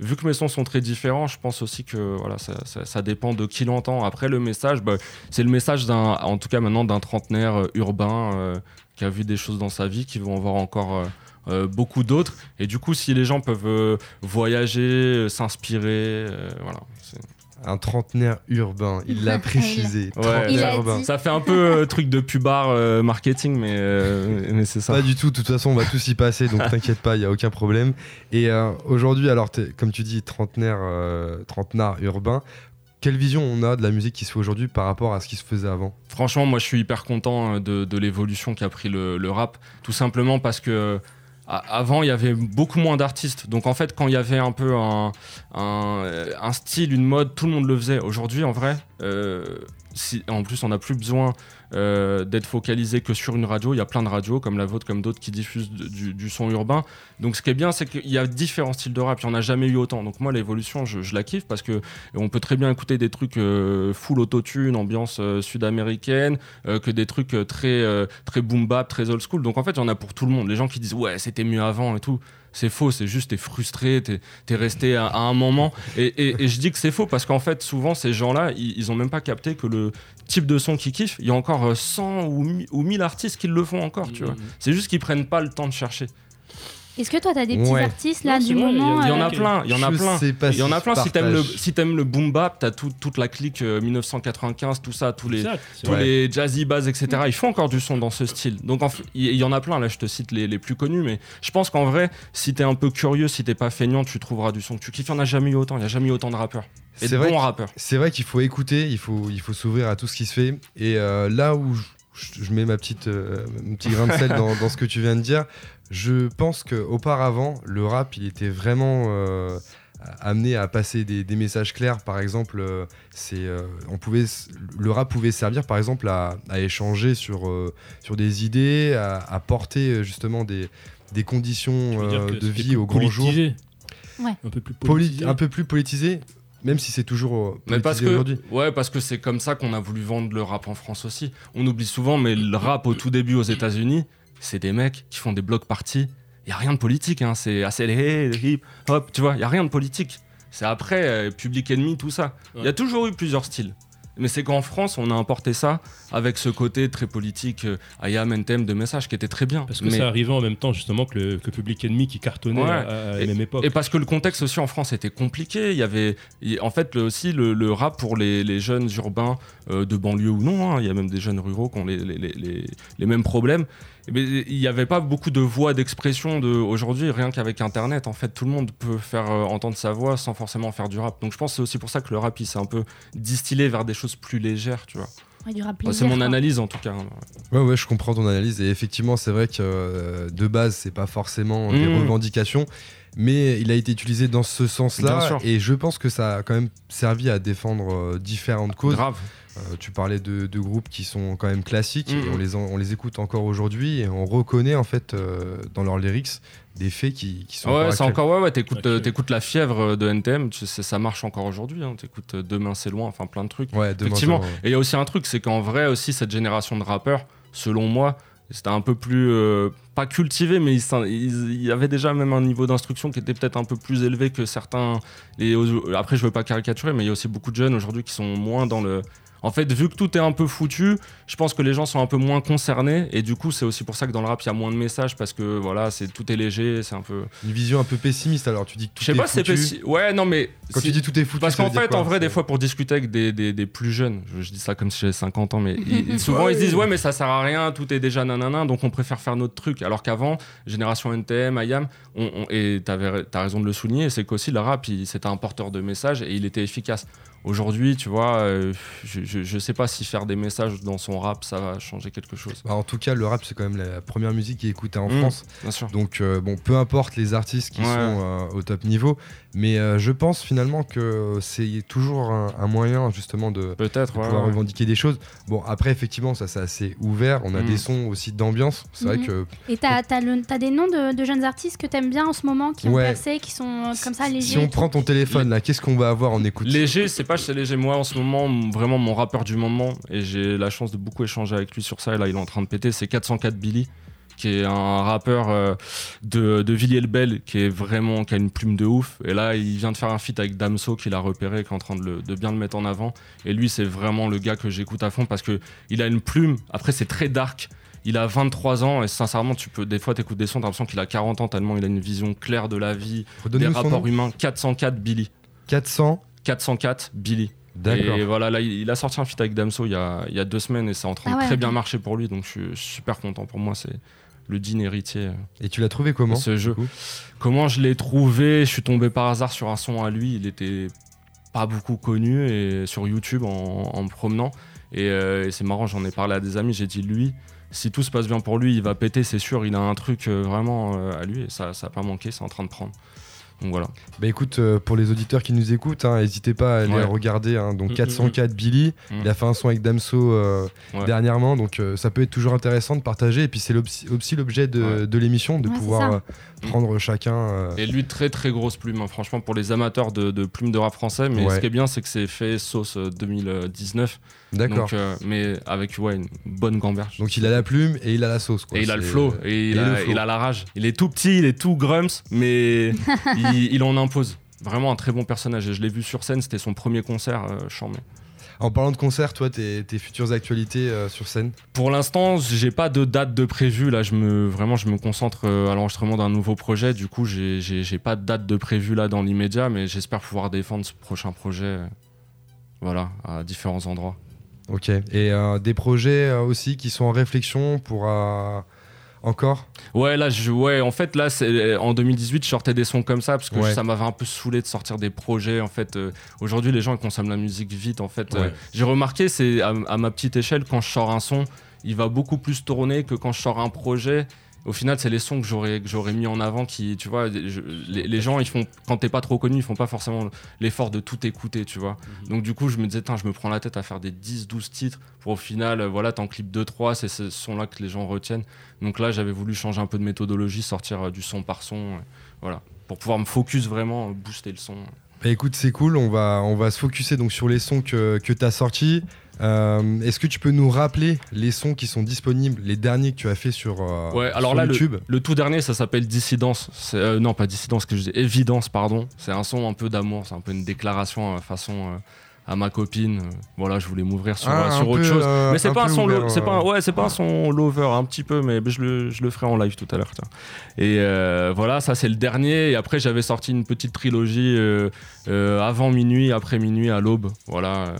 vu que mes sons sont très différents, je pense aussi que voilà, ça, ça- ça dépend de qui l'entend. Après, le message, bah, c'est le message d'un, en tout cas maintenant, d'un trentenaire euh, urbain euh, qui a vu des choses dans sa vie, qui vont voir encore beaucoup d'autres. Et du coup, si les gens peuvent euh, voyager, euh, s'inspirer, euh, voilà. c'est- Un trentenaire urbain, il l'a précisé. Ouais. Il urbain. Ça fait un peu euh, truc de pubard euh, marketing, mais, euh, mais c'est ça. Pas du tout, de toute façon, on va tous y passer, donc t'inquiète pas, il n'y a aucun problème. Et euh, aujourd'hui, alors, comme tu dis, trentenaire, euh, trentenaire urbain, quelle vision on a de la musique qui se fait aujourd'hui par rapport à ce qui se faisait avant? Franchement, moi, je suis hyper content euh, de, de l'évolution qu'a pris le, le rap, tout simplement parce que avant, il y avait beaucoup moins d'artistes. Donc, en fait, quand il y avait un peu un, style, une mode, tout le monde le faisait. Aujourd'hui, en vrai, euh, si, en plus, on n'a plus besoin euh, d'être focalisé que sur une radio. Il y a plein de radios, comme la vôtre, comme d'autres, qui diffusent du, son urbain. Donc, ce qui est bien, c'est qu'il y a différents styles de rap. Il n'y en a jamais eu autant. Donc, moi, l'évolution, je, je la kiffe parce que on peut très bien écouter des trucs euh, full autotune, ambiance euh, sud-américaine, euh, que des trucs très, très boom bap, très old school. Donc en fait, il y en a pour tout le monde. Les gens qui disent ouais, c'était mieux avant et tout. C'est faux, c'est juste t'es frustré, t'es es resté à, à un moment. Et, et- et je dis que c'est faux parce qu'en fait, souvent, ces gens-là, ils, ils ont même pas capté que le type de son qu'ils kiffent, il y a encore euh, 100 ou, mi- ou 1000 artistes qui le font encore, tu vois. C'est juste qu'ils prennent pas le temps de chercher. Est-ce que toi, t'as des petits Ouais. artistes là Non, du a- moment Il y en a euh, plein, il y en a plein. Il y en a plein. Si t'aimes le, partage. si t'aimes le boom bap, t'as tout- toute la clique euh, 1995, tout ça, tous les, Exact, tous vrai. les jazzy bass, etc. Ils font encore du son dans ce style. Donc il y, y en a plein, là je te cite les, les plus connus, mais je pense qu'en vrai, si t'es un peu curieux, si t'es pas feignant, tu trouveras du son que tu kiffes. Il y en a jamais eu autant, il y a jamais eu autant de rappeurs. Et C'est de vrai bons rappeurs. C'est vrai qu'il faut écouter, il faut, il faut s'ouvrir à tout ce qui se fait. Et euh, là où je, je- mets ma petite, euh, mon petit grain de sel dans, dans ce que tu viens de dire, je pense qu'auparavant, le rap, il était vraiment euh, amené à passer des, des messages clairs. Par exemple, euh, c'est, euh, on pouvait, le rap pouvait servir, par exemple, à, à échanger sur, euh, sur des idées, à, à porter justement des, des conditions euh, de vie au grand jour. Ouais. Un peu plus Poli- politisé? un peu plus politisé, même si c'est toujours euh, Mais parce que, aujourd'hui. ouais, parce que c'est comme ça qu'on a voulu vendre le rap en France aussi. On oublie souvent, mais le rap au tout début aux États-Unis, c'est des mecs qui font des blocs parties. Il y a rien de politique, hein. c'est accéléré, hip, hop, tu vois, il y a rien de politique. C'est après euh, Public Enemy, tout ça. Il y a toujours eu plusieurs styles. Mais c'est qu'en France, on a importé ça avec ce côté très politique, euh, I am NTM de message qui était très bien. Parce que Mais- ça arrivait en même temps justement que, le, que Public Enemy qui cartonnait Ouais. à, à la Et- même époque. Et parce que le contexte aussi en France était compliqué. Il y avait, en fait, le- aussi le, le rap pour les, les jeunes urbains euh, de banlieue ou non. hein, il y a même des jeunes ruraux qui ont les mêmes problèmes. Il n'y avait pas beaucoup de voix d'expression de aujourd'hui. Rien qu'avec Internet, en fait, tout le monde peut faire euh, entendre sa voix sans forcément faire du rap. Donc, je pense que c'est aussi pour ça que le rap il s'est un peu distillé vers des choses plus légères, tu vois. Ouais, c'est mon analyse en tout cas. hein. Ouais, ouais, je comprends ton analyse. Et effectivement, c'est vrai que euh, de base, c'est pas forcément des Mhm. revendications, mais il a été utilisé dans ce sens-là. Et je pense que ça a quand même servi à défendre euh, différentes causes. Grave. Euh, tu parlais de, de groupes qui sont quand même classiques Mhm. et on les, en- on les écoute encore aujourd'hui et on reconnaît en fait euh, dans leurs lyrics des faits qui, qui sont Ouais, encore c'est encore ouais, ouais t'écoutes, Ok. euh, t'écoutes la fièvre de NTM, tu sais, ça marche encore aujourd'hui. Hein, t'écoutes euh, Demain c'est loin, enfin plein de trucs. Ouais, demain, Effectivement. demain, ouais. Et il y a aussi un truc, c'est qu'en vrai aussi cette génération de rappeurs, selon moi, c'était un peu plus euh, pas cultivé, mais il y avait déjà même un niveau d'instruction qui était peut-être un peu plus élevé que certains. Et après, je veux pas caricaturer, mais il y a aussi beaucoup de jeunes aujourd'hui qui sont moins dans le. En fait, vu que tout est un peu foutu, je pense que les gens sont un peu moins concernés et du coup, c'est aussi pour ça que dans le rap, il y a moins de messages parce que voilà, c'est tout est léger, c'est un peu. Une vision un peu pessimiste alors, tu dis que tout Je sais est pas, si c'est foutu. pessi- Ouais, non, mais Quand tu dis tout est foutu, parce qu'en fait, quoi en vrai, des fois, pour discuter avec des, des- des plus jeunes, je, je dis ça comme si j'avais 50 ans, mais ils- souvent ils se disent Ouais, mais ça sert à rien, tout est déjà nanana, donc on préfère faire notre truc. Alors qu'avant, génération NTM, IAM, on, on- et t'avais- t'as raison de le souligner, c'est qu'aussi le rap, il- c'était un porteur de messages et il était efficace. Aujourd'hui, tu vois, euh, je, je sais pas si faire des messages dans son rap, ça va changer quelque chose. Bah, en tout cas, le rap, c'est quand même la première musique qui est écoutée en Mm. France. Bien sûr. Donc, euh, bon, peu importe les artistes qui Ouais. sont euh, au top niveau, mais euh, je pense finalement que c'est toujours un, un moyen justement de, Peut-être, de ouais, pouvoir ouais. revendiquer des choses. Bon, après, effectivement, ça c'est assez ouvert. On a Mm. des sons aussi d'ambiance. C'est vrai Mhm. que Et t'as as des noms de, de jeunes artistes que t'aimes bien en ce moment, qui ont percé, qui sont euh, comme ça légers. si on prend ton téléphone là, qu'est-ce qu'on va avoir en écoute Léger, c'est pas chez léger. Moi, en ce moment, vraiment mon rappeur du moment, et j'ai la chance de beaucoup échanger avec lui sur ça, et là, il est en train de péter, c'est 404 Billy, qui est un rappeur euh, de, de Villiers-le-Bel, qui est vraiment, qui a une plume de ouf. Et là, il vient de faire un feat avec Damso, qu'il a repéré, qui est en train de, le- de bien le mettre en avant. Et lui, c'est vraiment le gars que j'écoute à fond, parce que il a une plume. Après, c'est très dark. Il a 23 ans et sincèrement, tu peux des fois t'écoutes des sons, t'as l'impression qu'il a 40 ans tellement il a une vision claire de la vie, des rapports humains. 404 Billy. 400. 404 Billy. D'accord. Et voilà, là, il a sorti un feat avec Damso il y a, il y a deux semaines et c'est en train Ah de très bien marcher pour lui, donc je suis super content. Pour moi, c'est le digne héritier. Et tu l'as trouvé comment ce jeu. Comment je l'ai trouvé? Je suis tombé par hasard sur un son à lui. Il était pas beaucoup connu et sur YouTube en, en me promenant. Et, euh, et c'est marrant, j'en ai parlé à des amis. J'ai dit lui, si tout se passe bien pour lui, il va péter, c'est sûr. Il a un truc euh, vraiment euh, à lui et ça, ça a pas manqué. C'est en train de prendre. Donc voilà. Bah écoute, euh, pour les auditeurs qui nous écoutent, hein, n'hésitez pas à aller Ouais. regarder. hein. donc Mm, 404 Billy, Mm. il a fait un son avec Damso euh, Ouais. dernièrement, donc euh, ça peut être toujours intéressant de partager. Et puis c'est aussi l'objet de, Ouais. de l'émission, de pouvoir prendre chacun. euh, Et lui, très très grosse plume, hein. franchement, pour les amateurs de, de plumes de rap français. Mais Ouais. ce qui est bien, c'est que c'est fait sauce euh, 2019. D'accord. Donc, euh, mais avec ouais, une bonne gamberge. Donc il a la plume et il a la sauce. Quoi. et il a le flow, et il, et a, le flow. il a la rage. Il est tout petit, il est tout grumps, mais il, il en impose. Vraiment un très bon personnage. Et je l'ai vu sur scène, c'était son premier concert, euh, chambé. En parlant de concert, toi, tes, tes futures actualités euh, sur scène Pour l'instant, j'ai pas de date de prévu. Là, je me vraiment, je me concentre euh, à l'enregistrement d'un nouveau projet. Du coup, j'ai- pas de date de prévu là dans l'immédiat, mais j'espère pouvoir défendre ce prochain projet. euh, voilà, à différents endroits. Ok. Et euh, des projets euh, aussi qui sont en réflexion pour. euh, encore Ouais, là, je, ouais, en fait, là, c'est en 2018, je sortais des sons comme ça parce que Ouais. ça m'avait un peu saoulé de sortir des projets. En fait, Euh, aujourd'hui, les gens ils consomment la musique vite. En fait, Euh, j'ai remarqué, c'est à, à ma petite échelle, quand je sors un son, il va beaucoup plus tourner que quand je sors un projet. Au final, c'est les sons que j'aurais que j'aurais mis en avant qui, tu vois, je- les, les gens, ils font quand t'es pas trop connu, ils font pas forcément l'effort de tout écouter, tu vois. Donc du coup, je me disais, je me prends la tête à faire des 10, 12 titres pour au final, euh, voilà, t'en clips 2, 3, c'est ce son-là que les gens retiennent. Donc là, j'avais voulu changer un peu de méthodologie, sortir euh, du son par son, euh, voilà, pour pouvoir me focus vraiment, booster le son. Bah écoute, c'est cool. On va, on va se focuser donc sur les sons que, que tu as sortis. Euh, Est-ce que tu peux nous rappeler les sons qui sont disponibles, les derniers que tu as fait sur, euh, Ouais, alors sur là, le, YouTube? le tout dernier, ça s'appelle Dissidence. Euh, non, pas Dissidence, que je dis, Évidence, pardon. C'est un son un peu d'amour, c'est un peu une déclaration façon à ma copine. euh, voilà, je voulais m'ouvrir sur, Ah, sur autre peu, chose. euh, mais c'est pas un son, c'est pas, un- ouais, c'est pas un son lover, un petit peu, mais je le, je le ferai en live tout à l'heure. Et euh, voilà, ça c'est le dernier. Et après, j'avais sorti une petite trilogie euh, avant minuit, après minuit, à l'aube. Voilà, euh,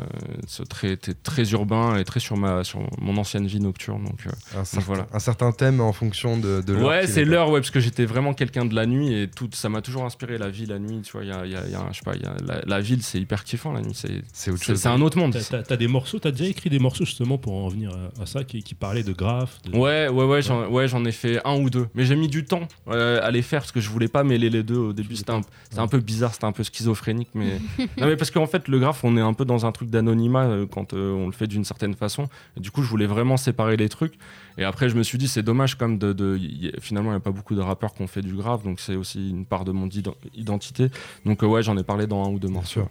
c'est très, très, urbain et très sur ma, sur mon ancienne vie nocturne. Donc, un, certain, voilà. un certain thème en fonction de, de l'heure ouais, c'est est. l'heure, ouais, parce que j'étais vraiment quelqu'un de la nuit et tout, ça m'a toujours inspiré la vie la nuit. Tu vois, il y a, y a- y je sais pas, il y a la, la ville, c'est hyper kiffant la nuit. C'est C'est autre C'est chose. c'est un autre monde. T'as- t'as des morceaux, t'as déjà écrit des morceaux justement pour en revenir à, à ça, qui, qui parlaient de graphes. de- Ouais, ouais, ouais, j'en ouais, j'en ai fait un ou deux. Mais j'ai mis du temps euh, à les faire parce que je voulais pas mêler les deux au début. C'était un, peu bizarre, c'était un peu schizophrénique. Mais... non, mais parce qu'en fait, le graphe, on est un peu dans un truc d'anonymat euh, quand euh, on le fait d'une certaine façon. Et du coup, je voulais vraiment séparer les trucs. Et après, je me suis dit, c'est dommage comme de. de- y- y- finalement, il n'y a pas beaucoup de rappeurs qui ont fait du graphe, donc c'est aussi une part de mon id- identité. Donc, euh, ouais, j'en ai parlé dans un ou deux Bien morceaux.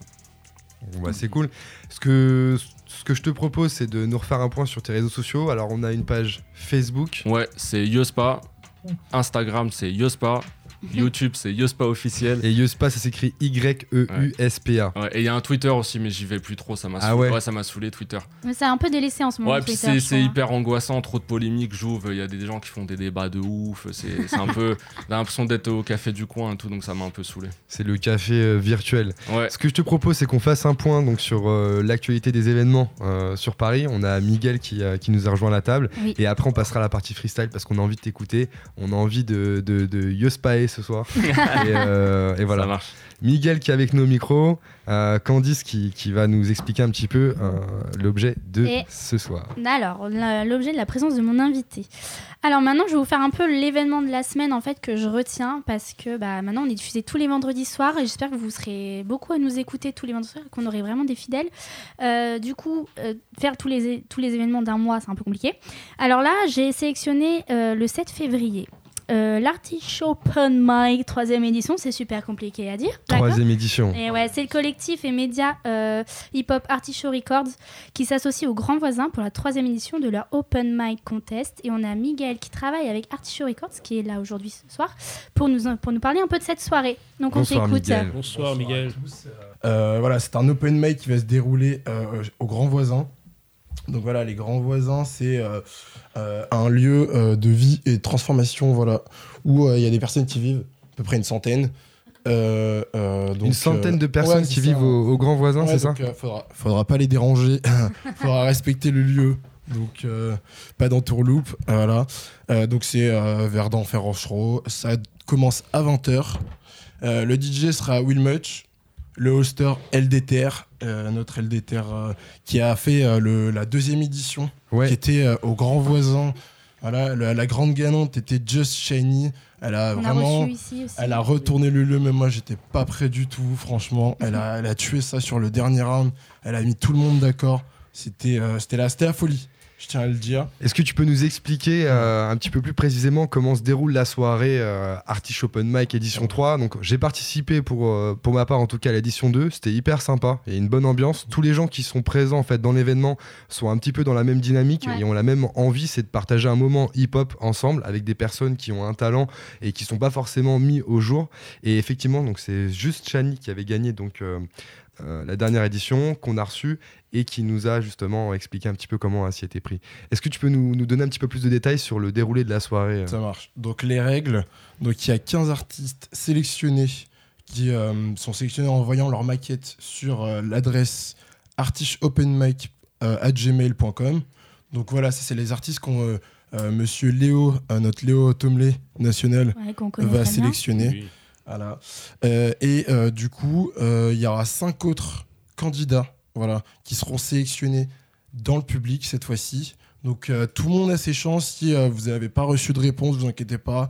Bon, bah, c'est cool. Ce que, ce que je te propose, c'est de nous refaire un point sur tes réseaux sociaux. Alors, on a une page Facebook. Ouais, c'est Yospa. Instagram, c'est Yospa. YouTube, c'est Yospa officiel. Et Yuspa, ça s'écrit E Y-E-U-S-P-A. Ouais, et il y a un Twitter aussi, mais j'y vais plus trop, ça m'a Ah saoulé. ouais ça m'a saoulé Twitter. Mais c'est un peu délaissé en ce moment. Ouais, puis c'est hein. hyper angoissant, trop de polémiques, j'ouvre, il y a des gens qui font des débats de ouf, c'est c'est un peu. J'ai l'impression d'être au café du coin et tout, donc ça m'a un peu saoulé. C'est le café euh, virtuel. Ouais, Ce que je te propose, c'est qu'on fasse un point donc, sur euh, l'actualité des événements euh, sur Paris. On a Miguel qui, euh, qui nous a rejoint à la table. Oui. Et après, on passera à la partie freestyle parce qu'on a envie de t'écouter. On a envie de, de, de ce soir. et, euh, et ça voilà. marche. Miguel qui est avec nos micros. euh, Candice qui, qui va nous expliquer un petit peu euh, l'objet de Et- ce soir. Alors, l'objet de la présence de mon invité. Alors maintenant, je vais vous faire un peu l'événement de la semaine en fait que je retiens parce que bah, maintenant on est diffusé tous les vendredis soirs et j'espère que vous serez beaucoup à nous écouter tous les vendredis soirs et qu'on aurait vraiment des fidèles. Euh, du coup, euh, faire tous les, tous les événements d'un mois, c'est un peu compliqué. Alors là, j'ai sélectionné euh, le 7 février. Euh, L'Artichaut Open Mic, troisième édition, c'est super compliqué à dire. Troisième édition. et ouais, c'est le collectif et média euh, hip-hop Artichaut Records qui s'associe aux grands voisins pour la troisième édition de leur Open Mic Contest. Et on a Miguel qui travaille avec Artichaut Records, qui est là aujourd'hui ce soir, pour nous, pour nous parler un peu de cette soirée. Donc on Bonsoir, t'écoute. Miguel. Bonsoir, Miguel. Euh, voilà, c'est un open mic qui va se dérouler euh, aux grands voisins. Donc voilà, les grands voisins, c'est euh, euh, un lieu euh, de vie et de transformation, voilà, où il y a des personnes qui vivent, à peu près une centaine. Donc, Une centaine de personnes ouais, qui vivent aux, grands voisins, Ouais, c'est ça faudra, faudra pas les déranger, faudra respecter le lieu. Donc, pas d'entourloupe. Voilà. Donc, c'est Verdun, Ferrochereau. Ça commence à 20h. Euh, le DJ sera Will Much. Le hoster LDTR, euh, notre LDTR euh, qui a fait euh, le- la deuxième édition, Ouais. qui était euh, au grand voisin. Voilà, la, la grande gagnante était Just Shiny. Elle a On a vraiment. reçu ici aussi. Elle a retourné le lieu, même moi j'étais pas prêt du tout, franchement. Elle a, elle a tué ça sur le dernier round. Elle a mis tout le monde d'accord. C'était euh, c'était la, c'était la folie, je tiens à le dire. Est-ce que tu peux nous expliquer euh, un petit peu plus précisément comment se déroule la soirée euh, Artichaut Open Mic édition 3 Donc j'ai participé pour, euh, pour ma part en tout cas à l'édition 2, c'était hyper sympa et une bonne ambiance. Tous les gens qui sont présents en fait dans l'événement sont un petit peu dans la même dynamique Ouais. et ont la même envie, c'est de partager un moment hip-hop ensemble avec des personnes qui ont un talent et qui sont pas forcément mis au jour. Et effectivement, donc c'est juste Chani qui avait gagné donc euh, la dernière édition qu'on a reçue et qui nous a justement expliqué un petit peu comment s'y était pris. Est-ce que tu peux nous, nous donner un petit peu plus de détails sur le déroulé de la soirée euh Ça marche. Donc les règles, donc il y a 15 artistes sélectionnés qui euh, sont sélectionnés en envoyant leur maquette sur euh, l'adresse artichopenmic@gmail.com. Donc voilà, ça c'est les artistes qu'on euh, euh, Monsieur Léo, euh, notre Léo Tomley national, Ouais, va sélectionner. Oui. Voilà. Euh, et euh, du coup, euh, il y aura cinq autres candidats voilà, qui seront sélectionnés dans le public cette fois-ci. Donc euh, tout le monde a ses chances. Si euh, vous n'avez pas reçu de réponse, vous inquiétez pas.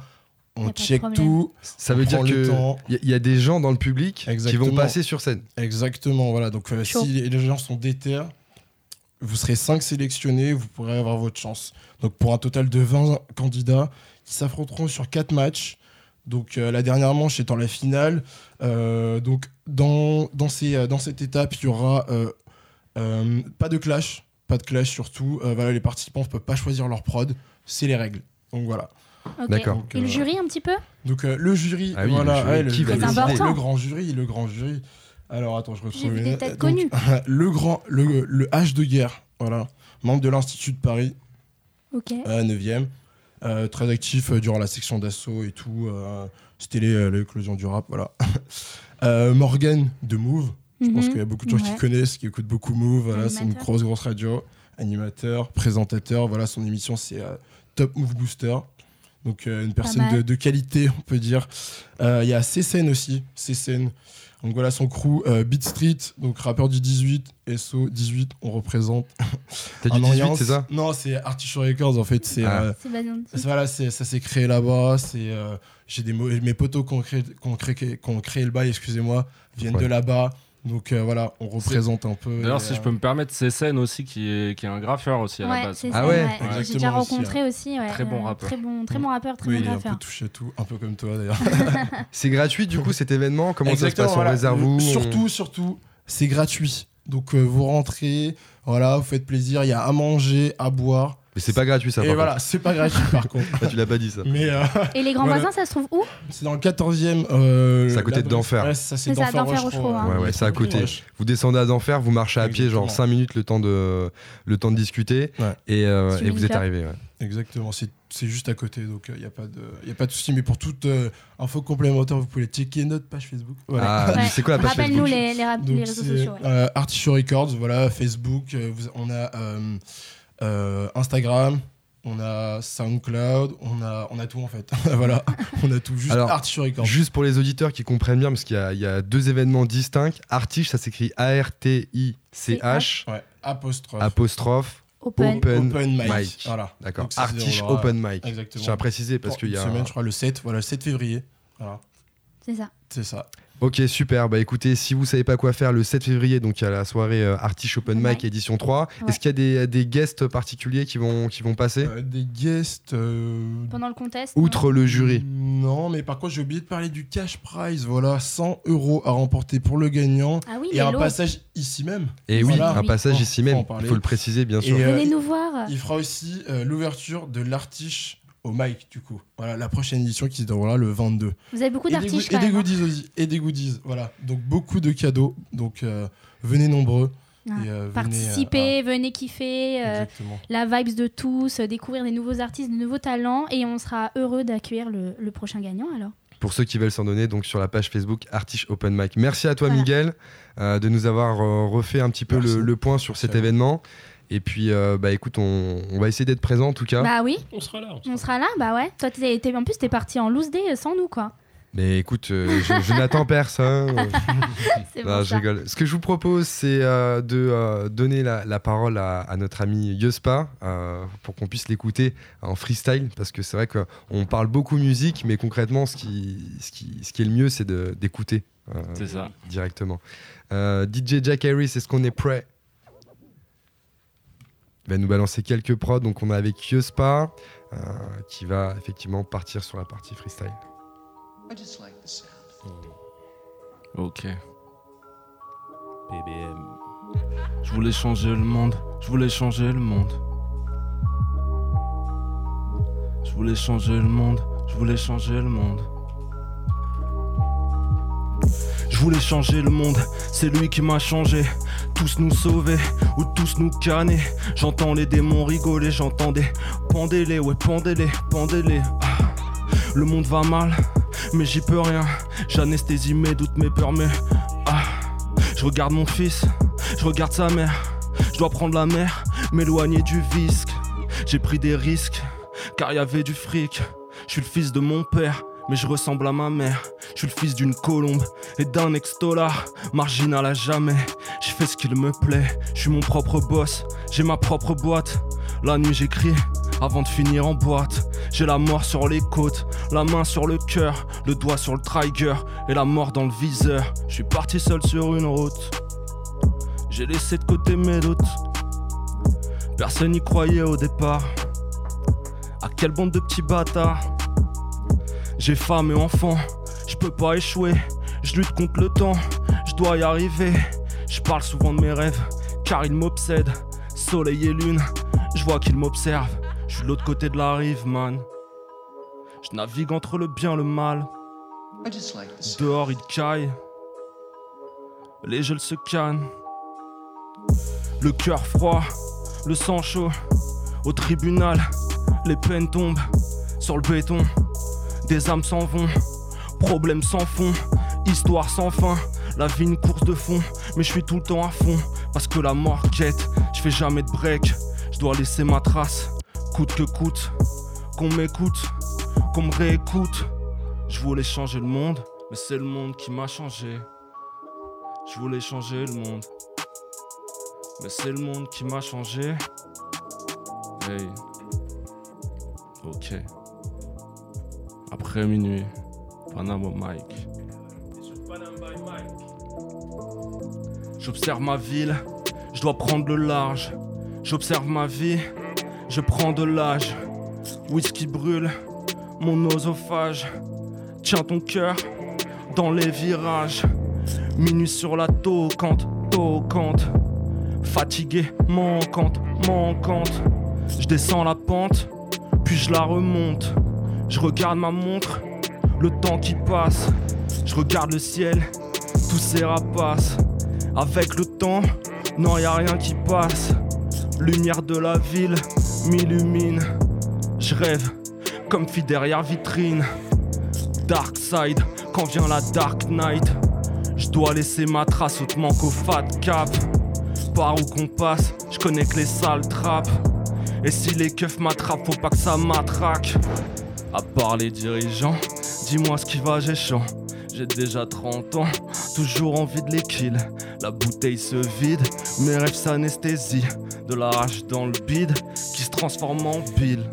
On check tout. Ça veut dire que il y, y a des gens dans le public qui vont passer sur scène. Exactement. Voilà. Donc euh, si les les gens sont déter, vous serez cinq sélectionnés. Vous pourrez avoir votre chance. Donc pour un total de 20 candidats qui s'affronteront sur quatre matchs. Donc euh, la dernière manche étant la finale. Euh, donc dans, dans, ces, euh, dans cette étape, il y aura euh, euh, pas de clash. Pas de clash surtout. Euh, voilà, les participants ne peuvent pas choisir leur prod. C'est les règles. Donc voilà. D'accord. Donc, Et le jury un petit peu? Donc euh, le jury, Ah oui, voilà, le jury, ouais, le, grand jury, le grand jury. Alors attends, je retrouve têtes Donc, connues. le grand, le, le H de guerre, voilà, membre de l'Institut de Paris, Ok. euh, 9e, euh, très actif euh, durant la section d'assaut et tout. euh, C'était euh, l'éclosion du rap, voilà. Euh, Morgan de Move, je pense Mhm. qu'il y a beaucoup de gens Ouais. qui connaissent, qui écoutent beaucoup Move. Voilà, c'est une grosse, grosse radio. Animateur, présentateur. Voilà, son émission, c'est euh, Top Move Booster. Donc, euh, une personne de, de qualité, on peut dire. Euh, Il y a Cécène aussi. Cécène. Donc voilà son crew, euh, Beat Street, donc rappeur du 18, SO 18, on représente. T'as du en 18, alliance. c'est ça Non, c'est Artichaut Records en fait. C'est Ah. euh, voilà, ça s'est créé là-bas. C'est euh, j'ai des mes potos qui ont créé, qui ont créé, qui ont créé le bail, excusez-moi, viennent Ouais. de là-bas. Donc euh, voilà, on représente un peu. D'ailleurs, si je euh, peux me permettre, c'est Sen aussi qui est, qui est un graffeur aussi à la base. Ah ouais, ouais. J'ai exactement déjà aussi, rencontré aussi. ouais, Très bon euh, rappeur. Très bon, très bon rappeur, très oui, bon il est un peu touché à tout, un peu comme toi d'ailleurs. C'est gratuit du coup cet événement? Comment ça se Exactement, passe On voilà. réserve on- Surtout, surtout, c'est gratuit. Donc euh, vous rentrez, voilà, vous faites plaisir, il y a à manger, à boire. Mais c'est pas gratuit ça et par voilà, c'est pas gratuit par contre. Ah, tu l'as pas dit ça. Mais euh, Et les grands Voilà. voisins, ça se trouve où c'est dans le 14e. euh, C'est à côté de d'Enfer. Ouais, ça, c'est d'Enfer hein. Ouais, ouais, c'est à côté. Vous descendez à d'enfer, vous marchez à pied, genre Exactement. 5 minutes le temps de, le temps de discuter. Ouais. Et, euh, et vous êtes arrivé. ouais. Exactement, c'est c'est juste à côté, donc il n'y a, pas de- y a pas de souci. Mais pour toute euh, info complémentaire, vous pouvez checker notre page Facebook. Voilà. Ah, Ouais. c'est quoi la page Rappelle-nous Facebook les, les, Donc les réseaux sociaux. ouais. euh, Artichaut Records, voilà, Facebook, euh, vous- on a Instagram, on a SoundCloud, on a, on a tout en fait. voilà, on a tout, juste Alors, Artichaut Records. Juste pour les auditeurs qui comprennent bien, parce qu'il y a, il y a deux événements distincts. Artiche, ça s'écrit A-R-T-I-C-H, Ouais, apostrophe. apostrophe, Open. open, Open mic. mic. Voilà. D'accord. Voilà. Open Mic. Je Exactement. tiens à préciser parce qu'il y une a. semaine, je crois, le 7, voilà, le 7 février. Voilà, C'est ça. c'est ça. Ok, super. Bah écoutez, si vous savez pas quoi faire le 7 février, donc il y a la soirée euh, Artiche Open Mic Ouais. édition 3. Ouais. Est-ce qu'il y a des, des guests particuliers qui vont, qui vont passer? Euh, des guests. euh, Pendant le contest. Outre le jury. Non, mais par contre, j'ai oublié de parler du cash prize. Voilà, 100 euros à remporter pour le gagnant. Ah oui, Et les un passage ici même. Et oui, Voilà. un passage Oh, ici même. Il faut le préciser, bien sûr. Et, euh, Venez nous voir. Il fera aussi euh, l'ouverture de l'artiche au mic, du coup. Voilà, la prochaine édition qui se déroulera le 22. Vous avez beaucoup Et des, d'artistes et des hein. goodies aussi. Et des goodies, voilà. Donc beaucoup de cadeaux. Donc euh, venez nombreux. Ah. Et, euh, venez, Participez, euh, venez kiffer. ah, euh, exactement. la vibes de tous, euh, découvrir des nouveaux artistes, de nouveaux talents et on sera heureux d'accueillir le, le prochain gagnant alors. Pour ceux qui veulent s'en donner, donc sur la page Facebook Artiche Open Mic. Merci à toi, Voilà. Miguel, euh, de nous avoir euh, refait un petit peu le, le point sur cet événement. Et puis, euh, bah écoute, on, on va essayer d'être présent en tout cas. Bah oui, On sera là. on sera là, bah ouais. Toi, t'es- t'es- en plus, t'es parti en loose day sans nous quoi. Mais écoute, euh, je, je n'attends personne. C'est Non, bon, je ça. rigole. Ce que je vous propose, c'est euh, de euh, donner la, la parole à, à notre ami Yuspa euh, pour qu'on puisse l'écouter en freestyle. Parce que c'est vrai qu'on parle beaucoup musique, mais concrètement, ce qui, ce qui, ce qui est le mieux, c'est de- d'écouter euh, C'est ça. directement. Euh, DJ Jack Harris, est-ce qu'on est prêt? Il va nous balancer quelques prods. Donc, on est avec Yuspa euh, qui va effectivement partir sur la partie freestyle. Ok. PBM. Je voulais changer le monde, je voulais changer le monde. Je voulais changer le monde, je voulais changer le monde. Je voulais changer le monde, c'est lui qui m'a changé. Tous nous sauver ou tous nous canner. J'entends les démons rigoler, j'entends des pendez-les, ouais, pendez-les, pendez-les. Ah. Le monde va mal, mais j'y peux rien. J'anesthésie mes doutes, mes peurs, mais. Ah. Je regarde mon fils, je regarde sa mère. Je dois prendre la mer, m'éloigner du visque. J'ai pris des risques, car y avait du fric. Je suis le fils de mon père, mais je ressemble à ma mère. Je suis le fils d'une colombe et d'un ex-dollar, marginal à jamais. Je fais ce qu'il me plaît, je suis mon propre boss, j'ai ma propre boîte. La nuit j'écris avant de finir en boîte. J'ai la mort sur les côtes, la main sur le cœur, le doigt sur le trigger et la mort dans le viseur. Je suis parti seul sur une route. J'ai laissé de côté mes doutes. Personne n'y croyait au départ. À quelle bande de petits bâtards? J'ai femme et enfant, je peux pas échouer. Je lutte contre le temps, je dois y arriver. Je parle souvent de mes rêves, car ils m'obsèdent. Soleil et lune, je vois qu'ils m'observent. Je suis de l'autre côté de la rive, man. Je navigue entre le bien et le mal. Dehors il caille, les gels se cannent. Le cœur froid, le sang chaud. Au tribunal, les peines tombent sur le béton. Des âmes s'en vont, problèmes sans fond, histoire sans fin. La vie une course de fond, mais je suis tout le temps à fond. Parce que la mort quête, je fais jamais de break. Je dois laisser ma trace, coûte que coûte. Qu'on m'écoute, qu'on me réécoute. Je voulais changer le monde, mais c'est le monde qui m'a changé. Je voulais changer le monde. Mais c'est le monde qui m'a changé. Hey. Ok. Après minuit, Panama Mike. J'observe ma ville, je dois prendre le large. J'observe ma vie, je prends de l'âge. Whisky brûle, mon oesophage. Tiens ton cœur dans les virages. Minuit sur la toquante, toquante. Fatigué, manquante, manquante. Je descends la pente, puis je la remonte. Je regarde ma montre, le temps qui passe. Je regarde le ciel, tous ces rapaces. Avec le temps, non, y a rien qui passe. Lumière de la ville m'illumine. Je rêve comme fille derrière vitrine. Dark side, quand vient la dark night. Je dois laisser ma trace hautement qu'au fat cap. Par où qu'on passe, je connais que les sales trappes. Et si les keufs m'attrapent, faut pas que ça m'attraque. À part les dirigeants, dis-moi ce qui va, j'ai chaud. J'ai déjà 30 ans, toujours envie de les kill. La bouteille se vide, mes rêves s'anesthésient. De la rage dans le bide qui se transforme en pile.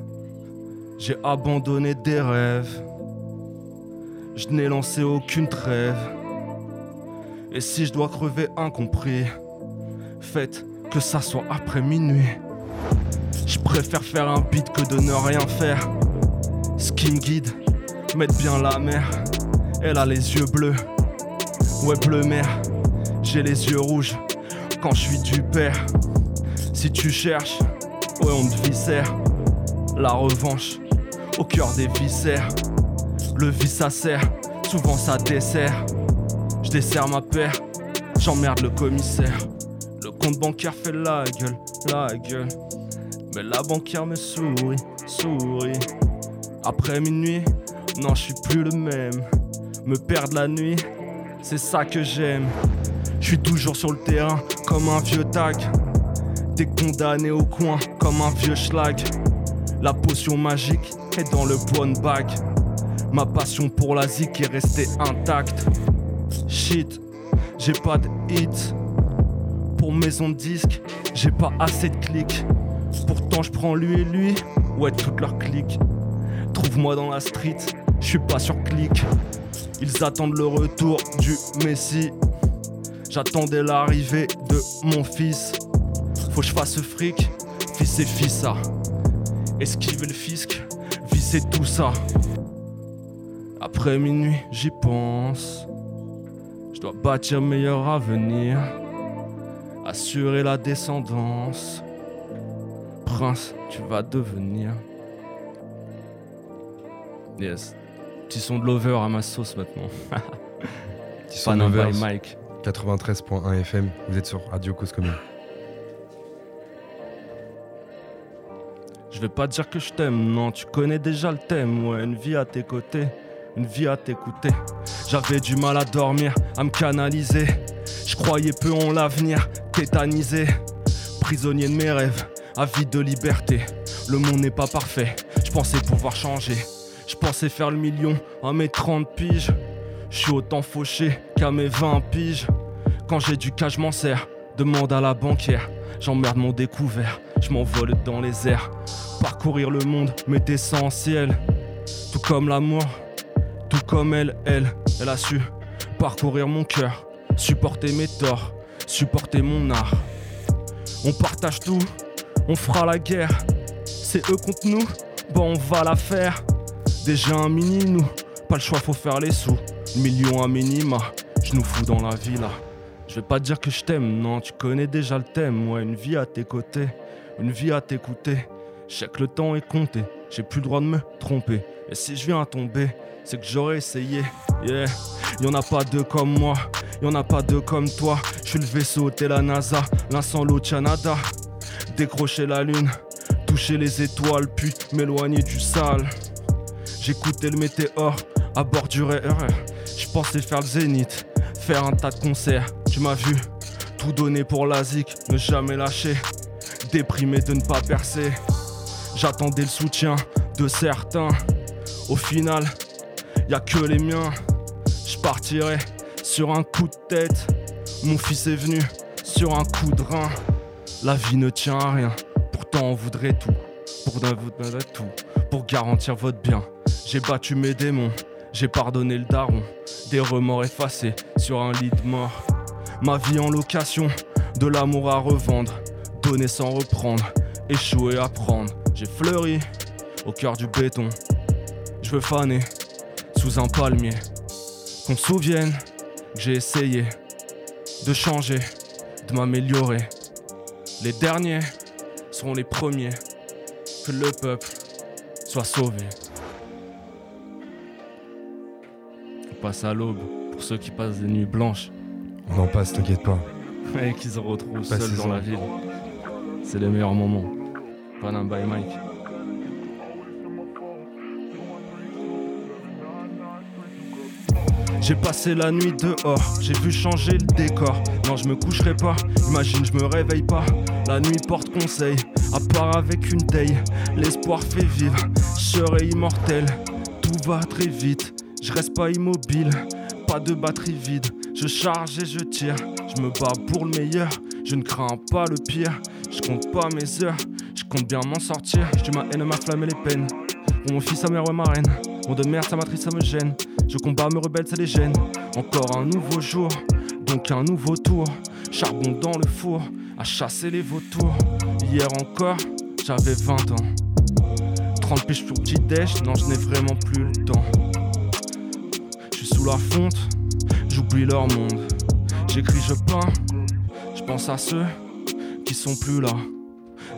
J'ai abandonné des rêves. Je n'ai lancé aucune trêve. Et si je dois crever incompris, faites que ça soit après minuit. Je préfère faire un beat que de ne rien faire. Ce qui me guide, mettre bien la mer. Elle a les yeux bleus, ouais bleu mer. J'ai les yeux rouges quand je suis du père. Si tu cherches, ouais on te viscère. La revanche au cœur des viscères. Le vice ça sert, souvent ça dessert. Je desserre ma paire, j'emmerde le commissaire. Le compte bancaire fait la gueule, la gueule. Mais la banquière me sourit, sourit. Après minuit, non, je suis plus le même. Me perdre la nuit, c'est ça que j'aime. Je suis toujours sur le terrain, comme un vieux tag. T'es condamné au coin, comme un vieux schlag. La potion magique est dans le one bag. Ma passion pour la zik est restée intacte. Shit, j'ai pas de hit. Pour maison de disque, j'ai pas assez de clics. Pourtant, je prends lui et lui, ouais, toute leur clique. Trouve-moi dans la street, je suis pas sur clic. Ils attendent le retour du Messi. J'attendais l'arrivée de mon fils. Faut que je fasse fric, fils et fissa. Esquiver le fisc, visser tout ça. Après minuit, j'y pense. Je dois bâtir meilleur avenir. Assurer la descendance. Prince, tu vas devenir. Yes. Petit son de lover à ma sauce maintenant. Petit son Lovers, by Mike. 93.1 FM, vous êtes sur Radio Cause Commune. Je vais pas dire que je t'aime, non, tu connais déjà le thème. Ouais, une vie à tes côtés, une vie à t'écouter. J'avais du mal à dormir, à me canaliser. Je croyais peu en l'avenir, tétanisé. Prisonnier de mes rêves, avide de liberté. Le monde n'est pas parfait, je pensais pouvoir changer. Je pensais faire le million à mes 30 piges. Je suis autant fauché qu'à mes 20 piges. Quand j'ai du cash, je m'en sers. Demande à la banquière. J'emmerde mon découvert. Je m'envole dans les airs. Parcourir le monde m'est essentiel. Tout comme l'amour, tout comme elle, elle, elle a su parcourir mon cœur, supporter mes torts, supporter mon art. On partage tout, on fera la guerre. C'est eux contre nous, bon on va la faire. Déjà un mini nous, pas le choix faut faire les sous. Millions à minima, je nous fous dans la villa. Je vais pas dire que je t'aime, non, tu connais déjà le thème. Ouais, une vie à tes côtés, une vie à t'écouter. Je sais que le temps est compté, j'ai plus le droit de me tromper. Et si je viens à tomber, c'est que j'aurais essayé. Yeah, y en a pas deux comme moi, y en a pas deux comme toi. Je suis le vaisseau, t'es la NASA, l'un sans l'autre, Canada. Décrocher la lune, toucher les étoiles, puis m'éloigner du sale. J'écoutais le météore à bord du. Je pensais faire le zénith, faire un tas de concerts. Tu m'as vu, tout donner pour la zik, ne jamais lâcher. Déprimé de ne pas percer. J'attendais le soutien de certains. Au final, y a que les miens. Je sur un coup de tête Mon fils est venu sur un coup de rein. La vie ne tient à rien, pourtant on voudrait tout. Pour tout, pour garantir votre bien. J'ai battu mes démons, j'ai pardonné le daron. Des remords effacés sur un lit de mort. Ma vie en location, de l'amour à revendre. Donner sans reprendre, échouer à prendre. J'ai fleuri au cœur du béton. Je veux faner sous un palmier. Qu'on se souvienne que j'ai essayé de changer, de m'améliorer. Les derniers seront les premiers. Que le peuple soit sauvé. Passe à l'aube pour ceux qui passent des nuits blanches On en passe, t'inquiète pas. et qui se retrouvent seuls dans la ville. C'est les meilleurs moments. Panam by Mike. J'ai passé la nuit dehors, j'ai vu changer le décor. Non, je me coucherai pas, imagine, je me réveille pas. La nuit porte conseil, à part avec une taille. L'espoir fait vivre, je serai immortel. Tout va très vite, je reste pas immobile. Pas de batterie vide, je charge et je tire. Je me bats pour le meilleur, je ne crains pas le pire. Je compte pas mes heures, je compte bien m'en sortir. Je ma haine, ma flamme et les peines. Pour mon fils, sa mère, ouais, ma reine. Mon de merde, sa matrice, ça me gêne. Je combats, me rebelle, ça les gêne. Encore un nouveau jour, donc un nouveau tour. Charbon dans le four, à chasser les vautours. Hier encore, j'avais 20 ans. 30 piges pour petit déj, non, je n'ai vraiment plus le temps. Sous la fonte, j'oublie leur monde. J'écris, je peins, je pense à ceux qui sont plus là.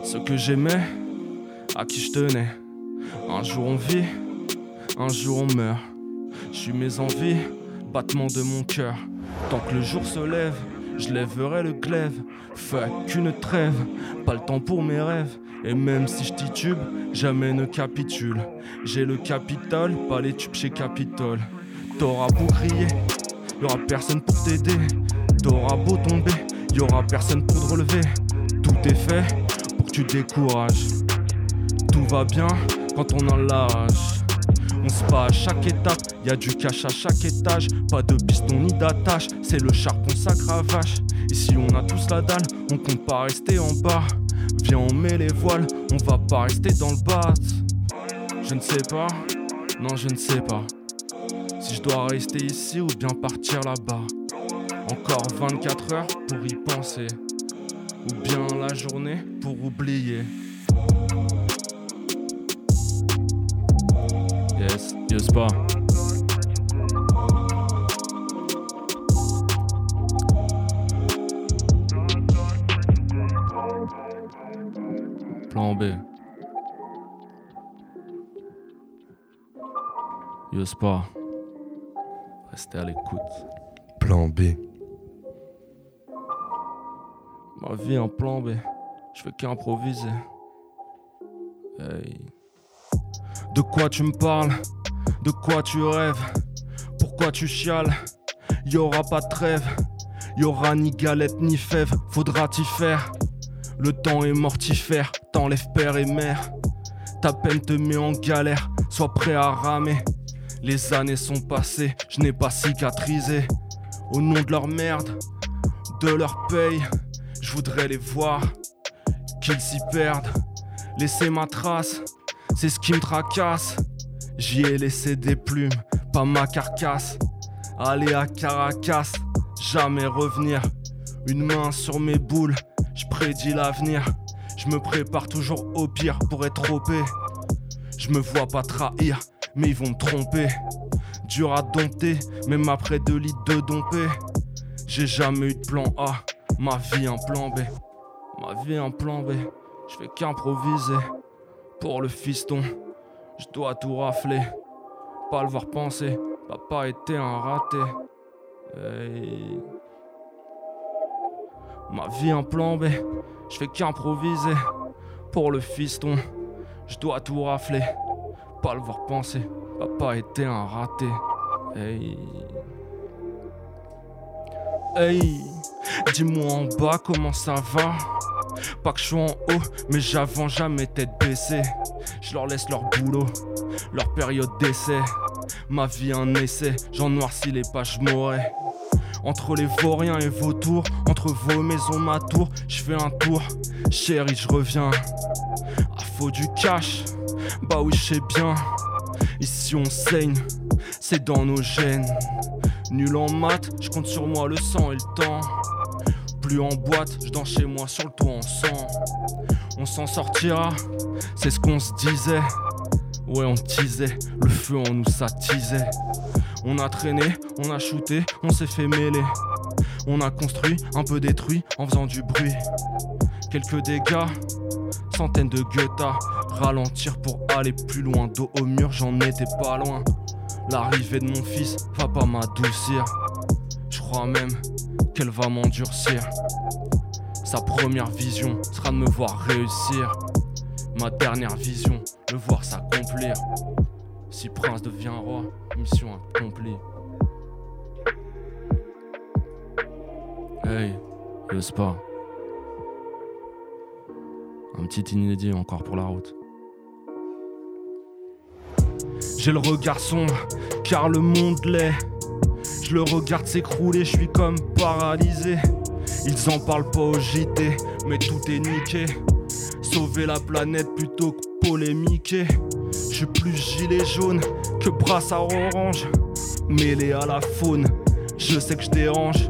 Ceux que j'aimais, à qui je tenais. Un jour on vit, un jour on meurt. Je suis mes envies, battement de mon cœur. Tant que le jour se lève, je lèverai le glaive. Fuck qu'une trêve, pas le temps pour mes rêves. Et même si je titube, jamais ne capitule. J'ai le capital, pas les tubes chez Capitole. T'auras beau crier, y'aura personne pour t'aider. T'auras beau tomber, y'aura personne pour te relever. Tout est fait pour que tu te décourages. Tout va bien quand on en lâche. On se bat à chaque étape, y a du cash à chaque étage. Pas de piston ni d'attache, c'est le charbon ça cravache. Ici on a tous la dalle, on compte pas rester en bas. Viens on met les voiles, on va pas rester dans le bat. Je ne sais pas, non je ne sais pas. Si je dois rester ici ou bien partir là-bas. Encore 24 heures pour y penser. Ou bien la journée pour oublier. Yes, yes pas. Plan B. Yes pas. Restez à l'écoute. Plan B. Ma vie en plan B, je fais qu'improviser. Hey. De quoi tu me parles? De quoi tu rêves? Pourquoi tu chiales? Y aura pas de trêve, y aura ni galette ni fève, faudra t'y faire. Le temps est mortifère, t'enlèves père et mère. Ta peine te met en galère, sois prêt à ramer. Les années sont passées, je n'ai pas cicatrisé. Au nom de leur merde, de leur paye, je voudrais les voir, qu'ils s'y perdent. Laisser ma trace, c'est ce qui me tracasse. J'y ai laissé des plumes, pas ma carcasse. Aller à Caracas, jamais revenir. Une main sur mes boules, je prédis l'avenir. Je me prépare toujours au pire pour être OP. Je me vois pas trahir, mais ils vont me tromper. Dur à dompter, même après deux litres de dompé. J'ai jamais eu de plan A, ma vie un plan B. Ma vie un plan B, je fais qu'improviser. Pour le fiston, je dois tout rafler. Pas le voir penser, papa était un raté. Ma vie un plan B, je fais qu'improviser. Pour le fiston, je dois tout rafler. Pas le voir penser, papa était un raté. Hey. Hey, dis-moi en bas comment ça va. Pas que je suis en haut, mais j'avance jamais tête baissée. Je leur laisse leur boulot, leur période d'essai. Ma vie un essai, j'en noircis les pages, mourrai. Entre les vauriens et vautours, entre vos maisons, ma tour, je fais un tour. Chérie, je reviens. Ah, faut du cash, bah oui, je sais bien. Ici on saigne, c'est dans nos gènes. Nul en maths, je compte sur moi le sang et le temps. Plus en boîte, je danse chez moi sur le toit en sang. On s'en sortira, c'est ce qu'on se disait. Ouais, on teasait, le feu en nous s'attisait. On a traîné, on a shooté, on s'est fait mêler. On a construit, un peu détruit en faisant du bruit. Quelques dégâts, centaines de guettas. Ralentir pour aller plus loin, dos au mur, j'en étais pas loin. L'arrivée de mon fils va pas m'adoucir. Je crois même qu'elle va m'endurcir. Sa première vision sera de me voir réussir. Ma dernière vision, le voir s'accomplir. Si prince devient roi, mission accomplie. Hey, le pas? Un petit inédit encore pour la route. J'ai le regard sombre, car le monde l'est. Je le regarde s'écrouler, je suis comme paralysé. Ils en parlent pas au JT, mais tout est niqué. Sauver la planète plutôt que polémiquer. Je suis plus gilet jaune que brassard orange. Mêlé à la faune, je sais que je dérange.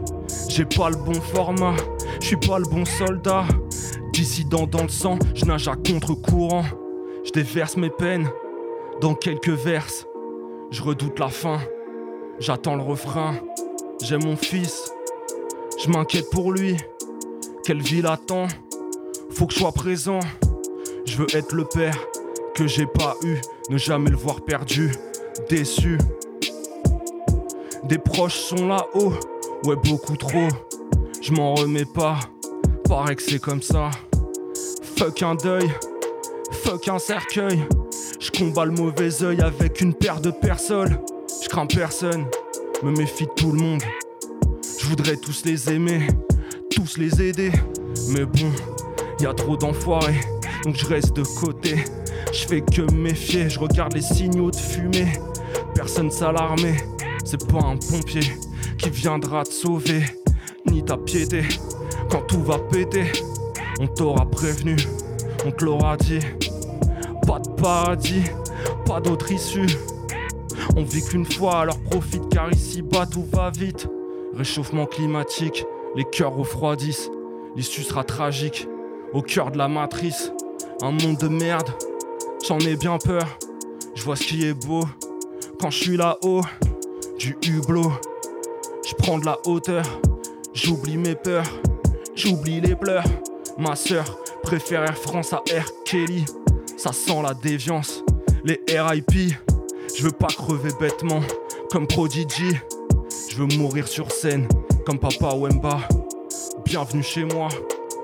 J'ai pas le bon format, je suis pas le bon soldat. Dissident dans le sang, je nage à contre-courant. Je déverse mes peines dans quelques verses. Je redoute la fin, j'attends le refrain. J'ai mon fils, je m'inquiète pour lui. Quelle vie l'attend Faut que je sois présent. Je veux être le père que j'ai pas eu, ne jamais le voir perdu, déçu. Des proches sont là-haut, ouais beaucoup trop. Je m'en remets pas, paraît que c'est comme ça. Fuck un deuil, fuck un cercueil. Je le mauvais oeil avec une paire de personnes. Je crains personne, me méfie de tout le monde. Je voudrais tous les aimer, tous les aider. Mais bon, y a trop d'enfoirés, donc je reste de côté. Je fais que méfier, je regarde les signaux de fumée. Personne s'alarmer, c'est pas un pompier qui viendra te sauver, ni ta piété. Quand tout va péter, on t'aura prévenu, on te l'aura dit. Pas de paradis, pas d'autre issue. On vit qu'une fois, alors profite car ici-bas tout va vite. Réchauffement climatique, les cœurs refroidissent. L'issue sera tragique, au cœur de la matrice. Un monde de merde, j'en ai bien peur. Je vois ce qui est beau quand je suis là-haut, du hublot. Je prends de la hauteur, j'oublie mes peurs, j'oublie les pleurs. Ma sœur préfère Air France à Air Kelly. Ça sent la déviance, les RIP. Je veux pas crever bêtement comme Prodigy. Je veux mourir sur scène comme Papa Wemba. Bienvenue chez moi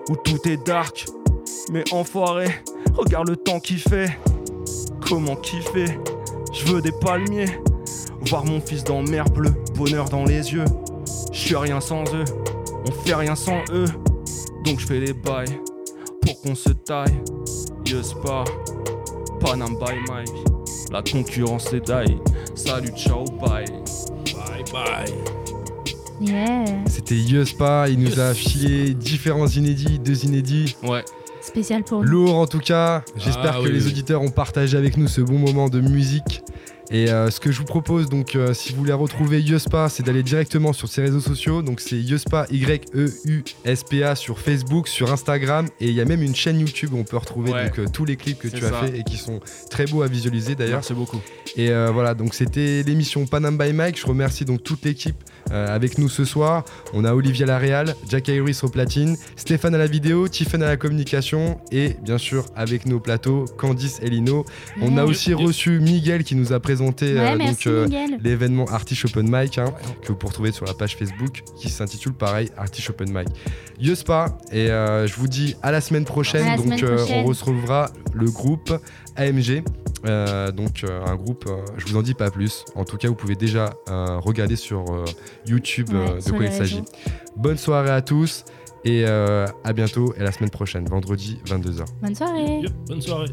où tout est dark. Mais enfoiré, regarde le temps qu'il fait. Comment kiffer Je veux des palmiers. Voir mon fils dans mer bleue, bonheur dans les yeux. Je suis rien sans eux, on fait rien sans eux. Donc je fais les bails pour qu'on se taille. Yes pas, Panam by Mike. La concurrence les die. Salut, ciao, bye. Bye bye. Yeah. C'était Yuspa, il nous a filé différents inédits, deux inédits. Ouais. Spécial pour nous. Lourd en tout cas. J'espère Ah que oui, les oui. auditeurs ont partagé avec nous ce bon moment de musique. Et euh, ce que je vous propose, donc, euh, si vous voulez retrouver Yuspa, c'est d'aller directement sur ses réseaux sociaux. Donc, c'est Yuspa, Y-E-U-S-P-A sur Facebook, sur Instagram. Et il y a même une chaîne YouTube où on peut retrouver Ouais. donc, euh, tous les clips que tu as fait et qui sont très beaux à visualiser d'ailleurs. Merci beaucoup. Et voilà, donc c'était l'émission Panam by Mike. Je remercie donc toute l'équipe euh, avec nous ce soir. On a Olivier Laréal, Jack Iris au platine, Stéphane à la vidéo, Tiffen à la communication et bien sûr avec nos plateaux Candice et Lino. On a Ouais. aussi reçu Miguel qui nous a présenté Ouais, euh, donc euh, l'événement Artish Open Mic hein, que vous pouvez retrouver sur la page Facebook qui s'intitule pareil Artish Open Mic. Yuspa et euh, je vous dis à la semaine prochaine. La donc semaine euh, prochaine. on retrouvera le groupe AMG. Euh, donc euh, un groupe, euh, je vous en dis pas plus. En tout cas, vous pouvez déjà euh, regarder sur euh, YouTube euh, Ouais, de sur quoi il s'agit. Bonne soirée à tous et euh, à bientôt et à la semaine prochaine, vendredi 22h. Bonne soirée. Yep, bonne soirée.